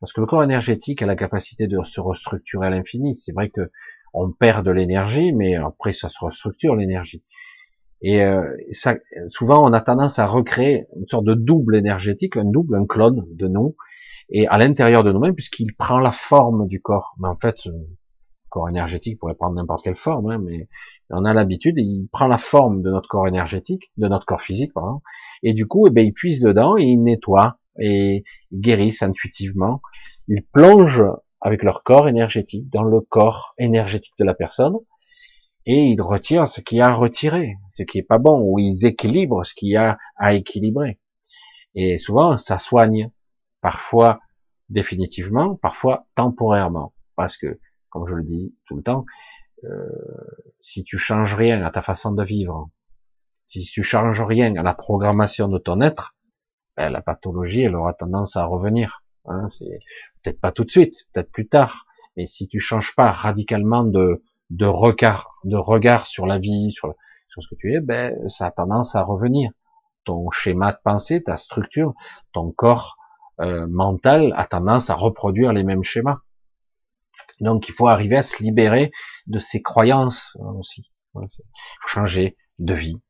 A: parce que le corps énergétique a la capacité de se restructurer à l'infini. C'est vrai que on perd de l'énergie, mais après ça se restructure l'énergie. Et euh, ça, souvent on a tendance à recréer une sorte de double énergétique, un double, un clone de nous, et à l'intérieur de nous-mêmes, puisqu'il prend la forme du corps. Mais en fait, le corps énergétique pourrait prendre n'importe quelle forme, hein, mais on a l'habitude, il prend la forme de notre corps énergétique, de notre corps physique, pardon, et du coup, eh ben, il puise dedans il nettoie et il guérissent intuitivement. Ils plongent avec leur corps énergétique dans le corps énergétique de la personne et ils retirent ce qu'il y a à retirer, ce qui est pas bon, ou ils équilibrent ce qu'il y a à équilibrer. Et souvent, ça soigne, parfois définitivement, parfois temporairement, parce que, comme je le dis tout le temps, euh, si tu changes rien à ta façon de vivre, si tu changes rien à la programmation de ton être, ben, la pathologie, elle aura tendance à revenir. Hein, peut-être pas tout de suite, peut-être plus tard, mais si tu changes pas radicalement de, de regard, de regard sur la vie, sur, ce que tu es, ben ça a tendance à revenir. Ton schéma de pensée, ta structure, ton corps euh, mental a tendance à reproduire les mêmes schémas. Donc il faut arriver à se libérer de ses croyances hein, aussi. Il faut changer de vie.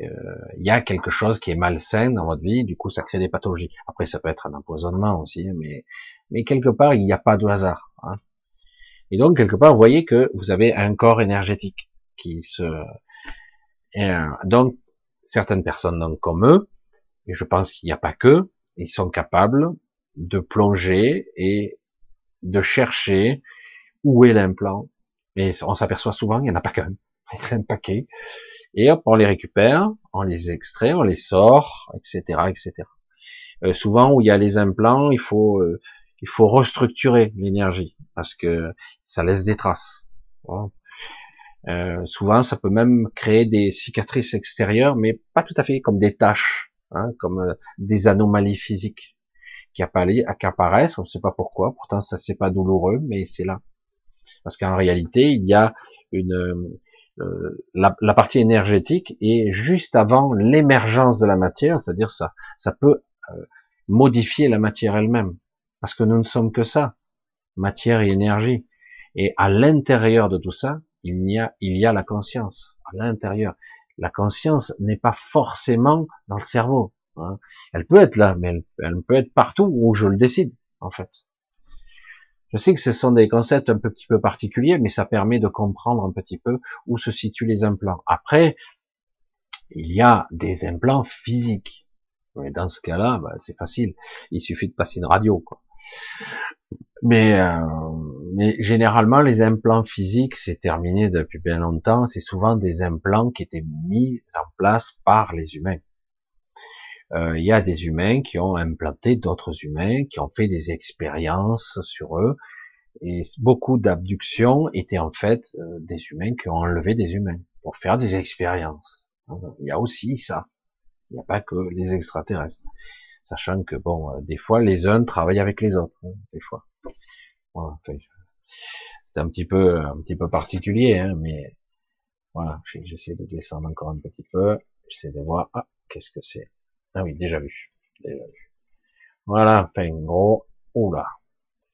A: Euh, il y a quelque chose qui est malsain dans votre vie, du coup ça crée des pathologies. Après ça peut être un empoisonnement aussi, mais mais quelque part, il n'y a pas de hasard. Hein. Et donc, quelque part, vous voyez que vous avez un corps énergétique qui se... Euh, donc, certaines personnes donc, comme eux, et je pense qu'il n'y a pas que, ils sont capables de plonger et de chercher où est l'implant. Et on s'aperçoit souvent, il n'y en a pas qu'un, c'est un paquet. Et hop, on les récupère, on les extrait, on les sort, etc., etc. Euh, souvent où il y a les implants, il faut euh, il faut restructurer l'énergie parce que ça laisse des traces. Euh, souvent, ça peut même créer des cicatrices extérieures, mais pas tout à fait comme des taches, hein, comme euh, des anomalies physiques qui apparaissent. On ne sait pas pourquoi. Pourtant, ça c'est pas douloureux, mais c'est là. Parce qu'en réalité, il y a une la, la, partie énergétique est juste avant l'émergence de la matière, c'est-à-dire ça, ça peut euh, modifier la matière elle-même, parce que nous ne sommes que ça, matière et énergie. Et à l'intérieur de tout ça, il y a, il y a la conscience, à l'intérieur. La conscience n'est pas forcément dans le cerveau. Hein. Elle peut être là, mais elle, elle, peut être partout où je le décide, en fait. Je sais que ce sont des concepts un petit peu particuliers, mais ça permet de comprendre un petit peu où se situent les implants. Après, il y a des implants physiques. Mais dans ce cas-là, bah, c'est facile. Il suffit de passer une radio. Quoi. Mais, euh, mais généralement, les implants physiques, c'est terminé depuis bien longtemps. C'est souvent des implants qui étaient mis en place par les humains. Euh, il y a des humains qui ont implanté d'autres humains, qui ont fait des expériences sur eux, et beaucoup d'abductions étaient en fait euh, des humains qui ont enlevé des humains pour faire des expériences. Il y a aussi ça. Il n'y a pas que les extraterrestres. Sachant que bon, euh, des fois les uns travaillent avec les autres, hein, des fois. Voilà, c'est un petit peu un petit peu particulier, hein, mais voilà, j'essaie de descendre encore un petit peu, j'essaie de voir, ah, qu'est-ce que c'est Ah oui, déjà vu, déjà vu. Voilà, gros, oula,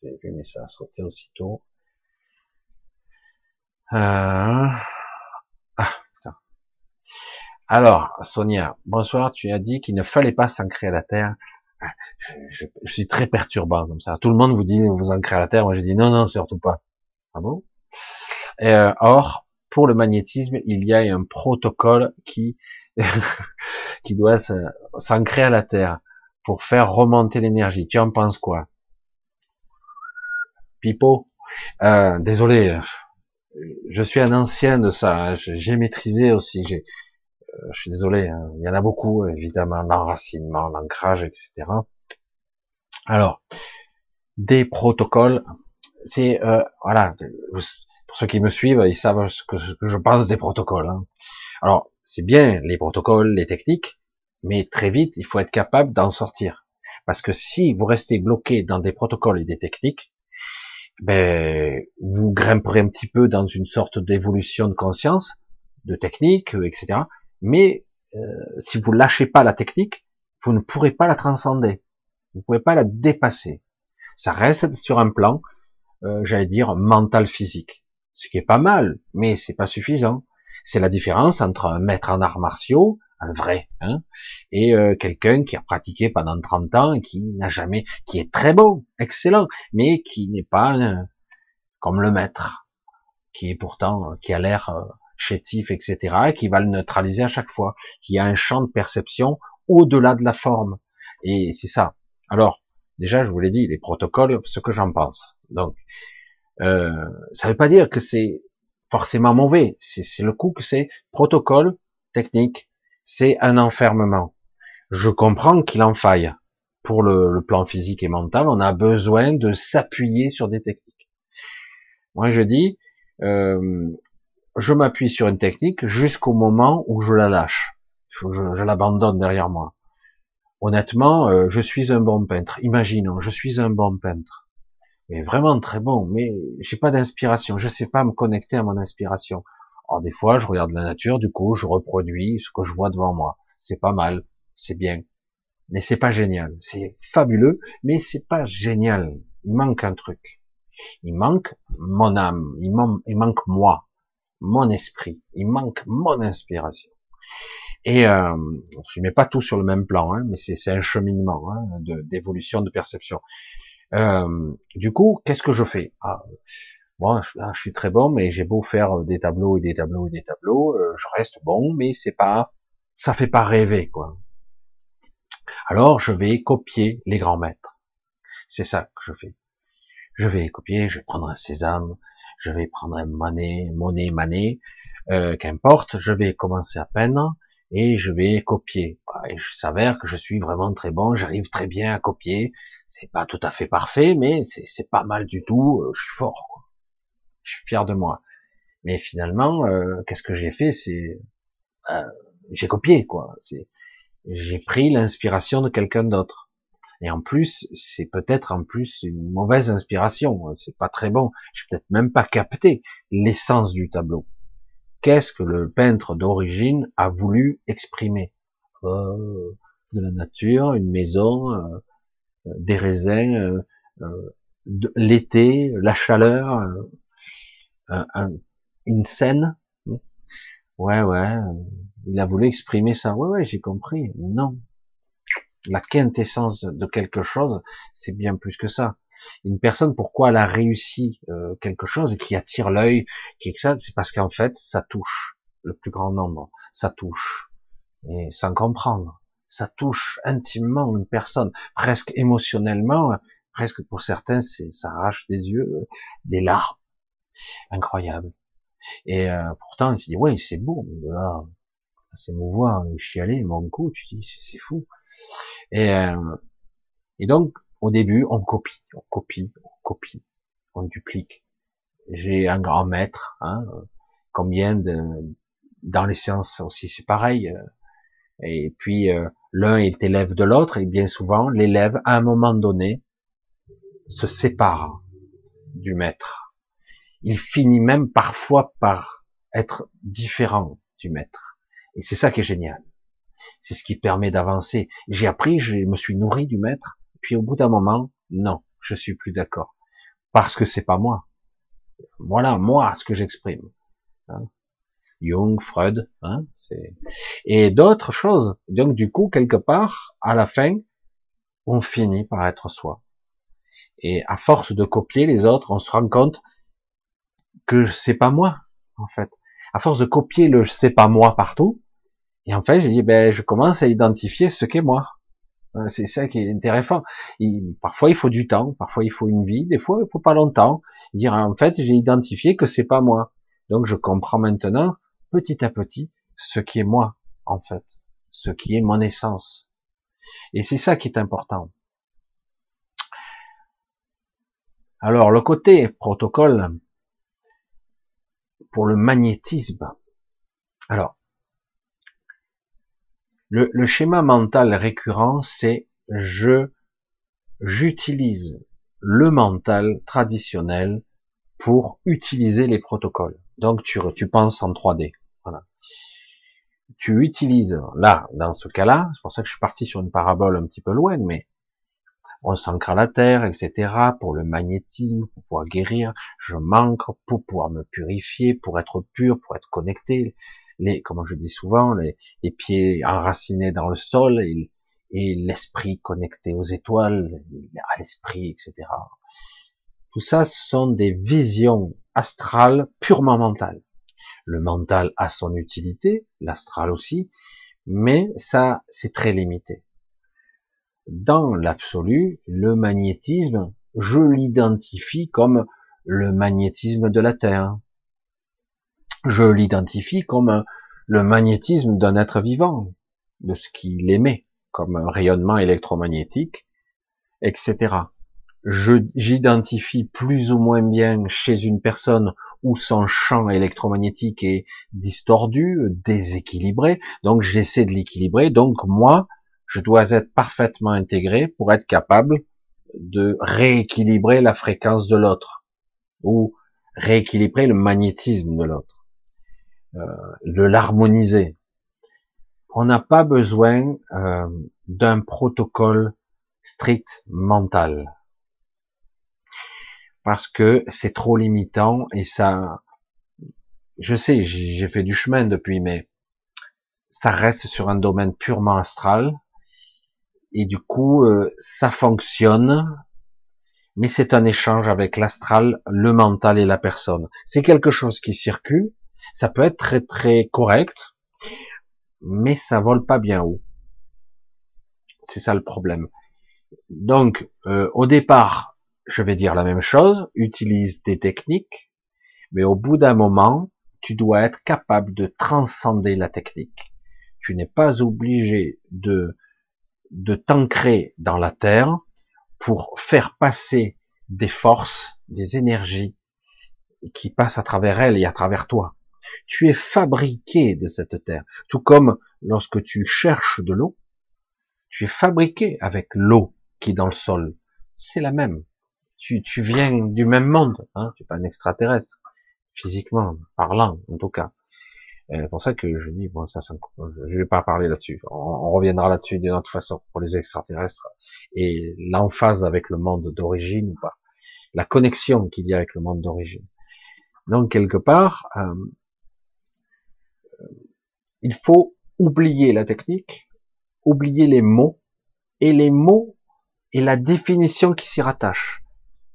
A: j'ai vu mais ça a sauté aussitôt. Euh... Ah, putain. Alors, Sonia, bonsoir, tu as dit qu'il ne fallait pas s'ancrer à la terre. Ah, je, suis très perturbant comme ça. Tout le monde vous dit vous ancrer à la terre. Moi, je dis non, non, surtout pas. Ah bon? Euh, Or, pour le magnétisme, il y a un protocole qui qui doit s'ancrer à la terre pour faire remonter l'énergie. Tu en penses quoi? Pipo? Euh, Désolé, je suis un ancien de ça. Hein. J'ai maîtrisé aussi. Euh, je suis désolé, hein. il y en a beaucoup, évidemment, l'enracinement, l'ancrage, etc. Alors, des protocoles, c'est euh, voilà, pour ceux qui me suivent, ils savent ce que, je pense des protocoles. Hein. Alors, c'est bien les protocoles, les techniques, mais très vite, il faut être capable d'en sortir. Parce que si vous restez bloqué dans des protocoles et des techniques, ben, vous grimperez un petit peu dans une sorte d'évolution de conscience, de technique, etc mais euh, si vous lâchez pas la technique, vous ne pourrez pas la transcender, vous ne pouvez pas la dépasser. Ça reste sur un plan, euh, j'allais dire mental physique, ce qui est pas mal, mais c'est pas suffisant. C'est la différence entre un maître en arts martiaux, un vrai, hein, et euh, quelqu'un qui a pratiqué pendant 30 ans et qui n'a jamais, qui est très bon, excellent, mais qui n'est pas comme le maître, qui est pourtant, qui a l'air chétif, etc., qui va le neutraliser à chaque fois, qui a un champ de perception au-delà de la forme. Et c'est ça. Alors, déjà, je vous l'ai dit, les protocoles, ce que j'en pense. Donc, euh, ça ne veut pas dire que c'est forcément mauvais. C'est le coup que c'est protocole, technique, c'est un enfermement. Je comprends qu'il en faille. Pour le, plan physique et mental, on a besoin de s'appuyer sur des techniques. Moi, je dis, euh, je m'appuie sur une technique jusqu'au moment où je la lâche. Je, je l'abandonne derrière moi. Honnêtement, euh, je suis un bon peintre. Imaginons, je suis un bon peintre. Mais vraiment très bon, mais j'ai pas d'inspiration. Je sais pas me connecter à mon inspiration. Alors des fois, je regarde la nature, du coup, je reproduis ce que je vois devant moi. C'est pas mal, c'est bien. Mais c'est pas génial. C'est fabuleux, mais c'est pas génial. Il manque un truc. Il manque mon âme. Il, manque moi mon esprit, il manque mon inspiration. Et euh, je mets pas tout sur le même plan, hein, mais c'est un cheminement hein, d'évolution de, perception. Euh, du coup, qu'est-ce que je fais? Ah, Moi, là, je suis très bon, mais j'ai beau faire des tableaux et des tableaux et des tableaux, euh, je reste bon, mais c'est pas, ça fait pas rêver, quoi. Alors, je vais copier les grands maîtres. C'est ça que je fais. Je vais copier, je vais prendre un sésame, je vais prendre un manet, monnaie, manet, euh, qu'importe, je vais commencer à peine et je vais copier. Et je s'avère que je suis vraiment très bon, j'arrive très bien à copier. C'est pas tout à fait parfait, mais c'est pas mal du tout. Euh, je suis fort. Je suis fier de moi. Mais finalement, euh, qu'est-ce que j'ai fait? C'est euh, j'ai copié quoi. C'est j'ai pris l'inspiration de quelqu'un d'autre. Et en plus, c'est peut-être en plus une mauvaise inspiration. C'est pas très bon. Je peut-être même pas capté l'essence du tableau. Qu'est-ce que le peintre d'origine a voulu exprimer? Euh, De la nature, une maison, euh, des raisins, euh, l'été, la chaleur, une scène. Ouais, ouais. Il a voulu exprimer ça. Ouais, ouais, j'ai compris. Non, la quintessence de quelque chose, c'est bien plus que ça. Une personne, pourquoi elle a réussi euh, quelque chose qui attire l'œil, qui ça, c'est parce qu'en fait, ça touche le plus grand nombre. Ça touche et sans comprendre, ça touche intimement une personne, presque émotionnellement, presque pour certains, c'est ça arrache des yeux, des larmes, incroyable. Et euh, pourtant, tu dis ouais, c'est beau, mais là, c'est mouvoir, chialer, mon coup, tu dis c'est fou. Et, euh, et donc, au début, on copie, on copie, on copie, on duplique. J'ai un grand maître, hein, combien de, dans les sciences aussi, c'est pareil. Euh, et puis, euh, l'un est élève de l'autre, et bien souvent, l'élève, à un moment donné, se sépare du maître. Il finit même parfois par être différent du maître. Et c'est ça qui est génial. C'est ce qui permet d'avancer. J'ai appris, je me suis nourri du maître, puis au bout d'un moment, non, je suis plus d'accord. Parce que c'est pas moi. Voilà, moi, ce que j'exprime. Hein? Jung, Freud, hein, et d'autres choses. Donc du coup, quelque part, à la fin, on finit par être soi. Et à force de copier les autres, on se rend compte que c'est pas moi, en fait. À force de copier le c'est pas moi partout, et en fait, j'ai dit, ben, je commence à identifier ce qu'est moi. Euh, c'est ça qui est intéressant. parfois, il faut du temps, parfois, il faut une vie, des fois, il faut pas longtemps. Dire, en fait, j'ai identifié que c'est pas moi. Donc, je comprends maintenant, petit à petit, ce qui est moi, en fait. Ce qui est mon essence. Et c'est ça qui est important. Alors, le côté protocole, pour le magnétisme. Alors, le, schéma mental récurrent, c'est je j'utilise le mental traditionnel pour utiliser les protocoles. Donc tu, tu penses en 3D. Voilà. Tu utilises, là, dans ce cas-là, c'est pour ça que je suis parti sur une parabole un petit peu loin, mais on s'ancre à la terre, etc., pour le magnétisme, pour pouvoir guérir, je manque, pour pouvoir me purifier, pour être pur, pour être connecté, les, comme je dis souvent, les, pieds enracinés dans le sol et, l'esprit connecté aux étoiles, à l'esprit, etc. Tout ça sont des visions astrales purement mentales. Le mental a son utilité, l'astral aussi, mais ça, c'est très limité. Dans l'absolu, le magnétisme, je l'identifie comme le magnétisme de la Terre, je l'identifie comme le magnétisme d'un être vivant, de ce qu'il émet comme un rayonnement électromagnétique, etc. J'identifie plus ou moins bien chez une personne où son champ électromagnétique est distordu, déséquilibré, donc j'essaie de l'équilibrer, donc moi, je dois être parfaitement intégré pour être capable de rééquilibrer la fréquence de l'autre, ou rééquilibrer le magnétisme de l'autre. Euh, de l'harmoniser. On n'a pas besoin euh, d'un protocole strict mental parce que c'est trop limitant et ça, je sais, j'ai fait du chemin depuis, mais ça reste sur un domaine purement astral et du coup, euh, ça fonctionne, mais c'est un échange avec l'astral, le mental et la personne. C'est quelque chose qui circule, ça peut être très très correct, mais ça vole pas bien haut. C'est ça le problème. Donc, euh, au départ, je vais dire la même chose, utilise des techniques, mais au bout d'un moment, tu dois être capable de transcender la technique. Tu n'es pas obligé de, de t'ancrer dans la terre pour faire passer des forces, des énergies qui passent à travers elle et à travers toi. Tu es fabriqué de cette terre. Tout comme lorsque tu cherches de l'eau, tu es fabriqué avec l'eau qui est dans le sol. C'est la même. Tu, tu viens du même monde. Hein, tu n'es pas un extraterrestre, physiquement parlant en tout cas. C'est pour ça que je dis, bon, ça, ça je vais pas parler là-dessus. On, reviendra là-dessus d'une autre façon pour les extraterrestres et l'emphase avec le monde d'origine ou pas, la connexion qu'il y a avec le monde d'origine. Donc quelque part, euh, il faut oublier la technique, oublier les mots, et les mots et la définition qui s'y rattache.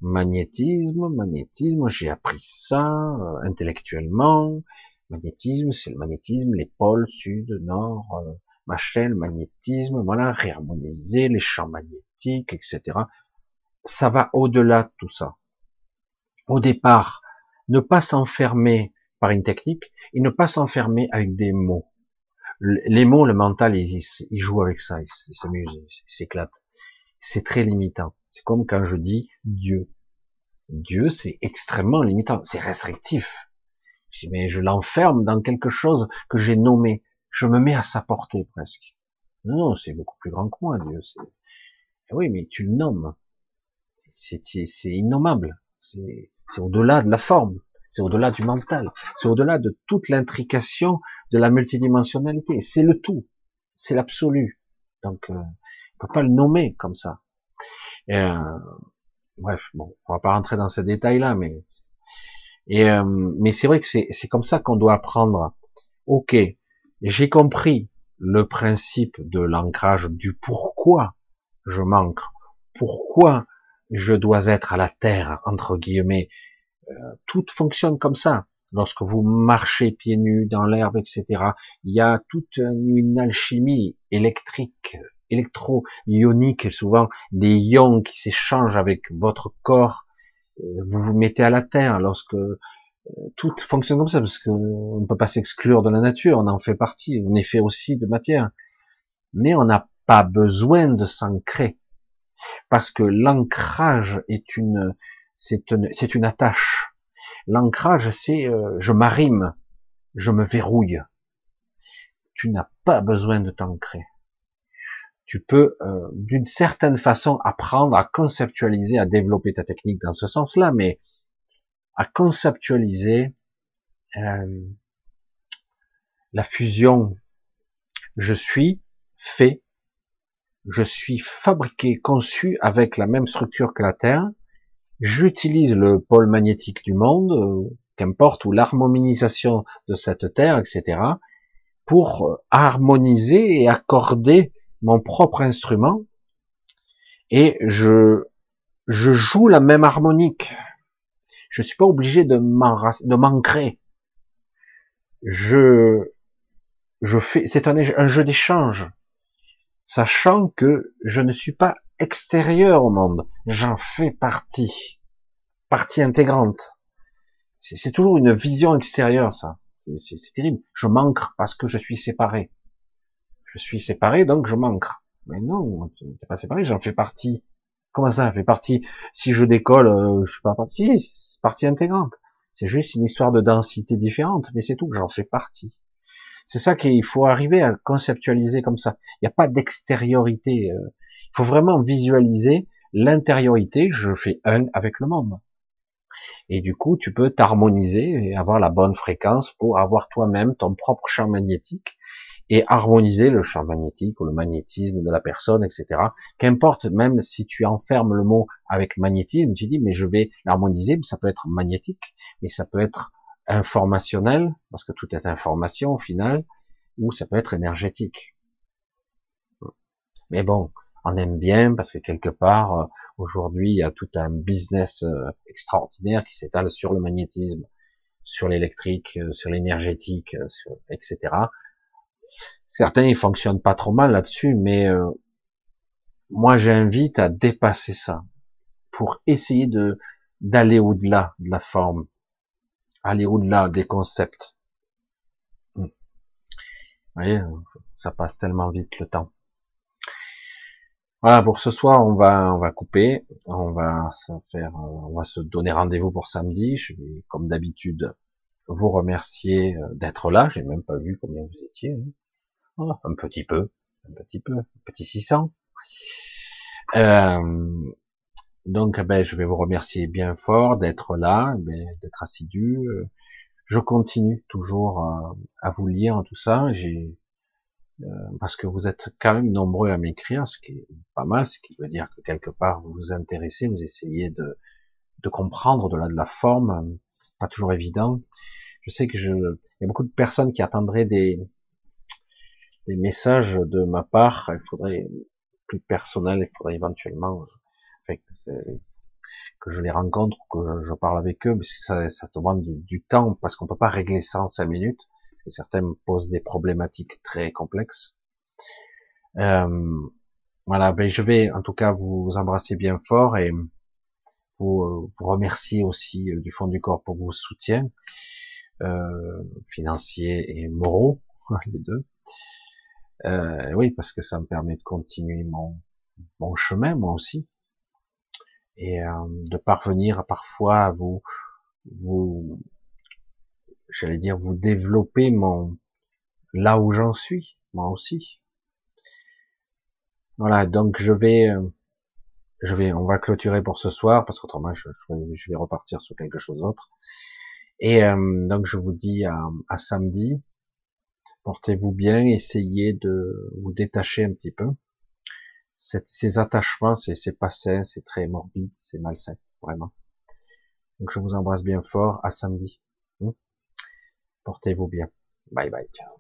A: Magnétisme, magnétisme, j'ai appris ça euh, intellectuellement. Magnétisme, c'est le magnétisme, les pôles, sud, nord, euh, machin, magnétisme, voilà, réharmoniser les champs magnétiques, etc. Ça va au-delà de tout ça. Au départ, ne pas s'enfermer par une technique et ne pas s'enfermer avec des mots. Les mots, le mental, il, joue avec ça, il s'amuse, il s'éclate. C'est très limitant. C'est comme quand je dis Dieu. Dieu, c'est extrêmement limitant, c'est restrictif. Je dis, mais je l'enferme dans quelque chose que j'ai nommé. Je me mets à sa portée presque. Non, c'est beaucoup plus grand que moi, Dieu. Eh oui, mais tu le nommes. C'est innommable. C'est au-delà de la forme c'est au-delà du mental, c'est au-delà de toute l'intrication de la multidimensionnalité. C'est le tout, c'est l'absolu. Donc, euh, on peut pas le nommer comme ça. euh, bref, bon, on va pas rentrer dans ces détails-là, mais euh, mais c'est vrai que c'est comme ça qu'on doit apprendre. Ok, j'ai compris le principe de l'ancrage du pourquoi je manque, pourquoi je dois être à la terre entre guillemets tout fonctionne comme ça. Lorsque vous marchez pieds nus dans l'herbe, etc., il y a toute une alchimie électrique, électro-ionique, souvent des ions qui s'échangent avec votre corps. Vous vous mettez à la terre lorsque euh, tout fonctionne comme ça, parce qu'on ne peut pas s'exclure de la nature, on en fait partie, on est fait aussi de matière. Mais on n'a pas besoin de s'ancrer, parce que l'ancrage est une, c'est une, c'est une attache. L'ancrage, c'est euh, je m'arrime, je me verrouille. Tu n'as pas besoin de t'ancrer. Tu peux, euh, d'une certaine façon, apprendre à conceptualiser, à développer ta technique dans ce sens-là, mais à conceptualiser euh, la fusion. Je suis fait, je suis fabriqué, conçu avec la même structure que la Terre, j'utilise le pôle magnétique du monde, euh, qu'importe, ou l'harmonisation de cette terre, etc., pour harmoniser et accorder mon propre instrument, et je, je joue la même harmonique. Je suis pas obligé de m'ancrer. Je, je fais, c'est un jeu d'échange, sachant que je ne suis pas extérieur au monde, j'en fais partie, partie intégrante. C'est toujours une vision extérieure, ça. C'est terrible. Je manque parce que je suis séparé. Je suis séparé, donc je manque. Mais non, tu n'es pas séparé, j'en fais partie. Comment ça, fait partie? Si je décolle, euh, je suis pas partie. C'est partie intégrante. C'est juste une histoire de densité différente, mais c'est tout. J'en fais partie. C'est ça qu'il faut arriver à conceptualiser comme ça. Il n'y a pas d'extériorité. Euh, il faut vraiment visualiser l'intériorité, je fais un avec le monde. Et du coup, tu peux t'harmoniser et avoir la bonne fréquence pour avoir toi-même ton propre champ magnétique et harmoniser le champ magnétique ou le magnétisme de la personne, etc. Qu'importe, même si tu enfermes le mot avec magnétisme, tu dis, mais je vais l'harmoniser, ça peut être magnétique, mais ça peut être informationnel, parce que tout est information au final, ou ça peut être énergétique. Mais bon, on aime bien parce que quelque part, euh, Aujourd'hui, il y a tout un business euh, extraordinaire qui s'étale sur le magnétisme, sur l'électrique, euh, sur l'énergétique, etc. Certains ils fonctionnent pas trop mal là-dessus, mais moi j'invite à dépasser ça pour essayer de d'aller au-delà de la forme, aller au-delà des concepts. Hmm. Vous voyez, ça passe tellement vite le temps. Voilà, pour ce soir, on va, on va couper, on va se faire, on va se donner rendez-vous pour samedi. Je vais, comme d'habitude, vous remercier euh, d'être là. J'ai même pas vu combien vous étiez. Hein. Un petit peu, un petit peu, un petit 600. Euh, donc, ben, je vais vous remercier bien fort d'être là, ben, d'être assidu. Je continue toujours à, vous lire tout ça. J'ai euh, parce que vous êtes quand même nombreux à m'écrire, ce qui est pas mal, ce qui veut dire que quelque part vous vous intéressez, vous essayez de, de comprendre de la, de la forme, pas toujours évident. Je sais que je, il y a beaucoup de personnes qui attendraient des, des messages de ma part. Il faudrait plus personnel, il faudrait éventuellement que je les rencontre, que je, parle avec eux, mais ça, ça demande du, temps, parce qu'on peut pas régler ça en cinq minutes, que certains posent des problématiques très complexes. Euh, voilà, ben je vais en tout cas vous embrasser bien fort et vous, vous remercier aussi euh, du fond du corps pour vos soutiens euh, financiers et moraux, les deux. Euh, oui, parce que ça me permet de continuer mon, chemin, moi aussi et euh, de parvenir parfois à vous, j'allais dire, vous développer mon, là où j'en suis, moi aussi. Voilà, donc je vais, euh, je vais, on va clôturer pour ce soir parce qu'autrement je, je, vais repartir sur quelque chose d'autre. Et euh, donc je vous dis à, à samedi. Portez-vous bien, essayez de vous détacher un petit peu ces attachements, c'est pas sain, c'est très morbide, c'est malsain, vraiment. Donc je vous embrasse bien fort, à samedi. Portez-vous bien. Bye bye. Ciao.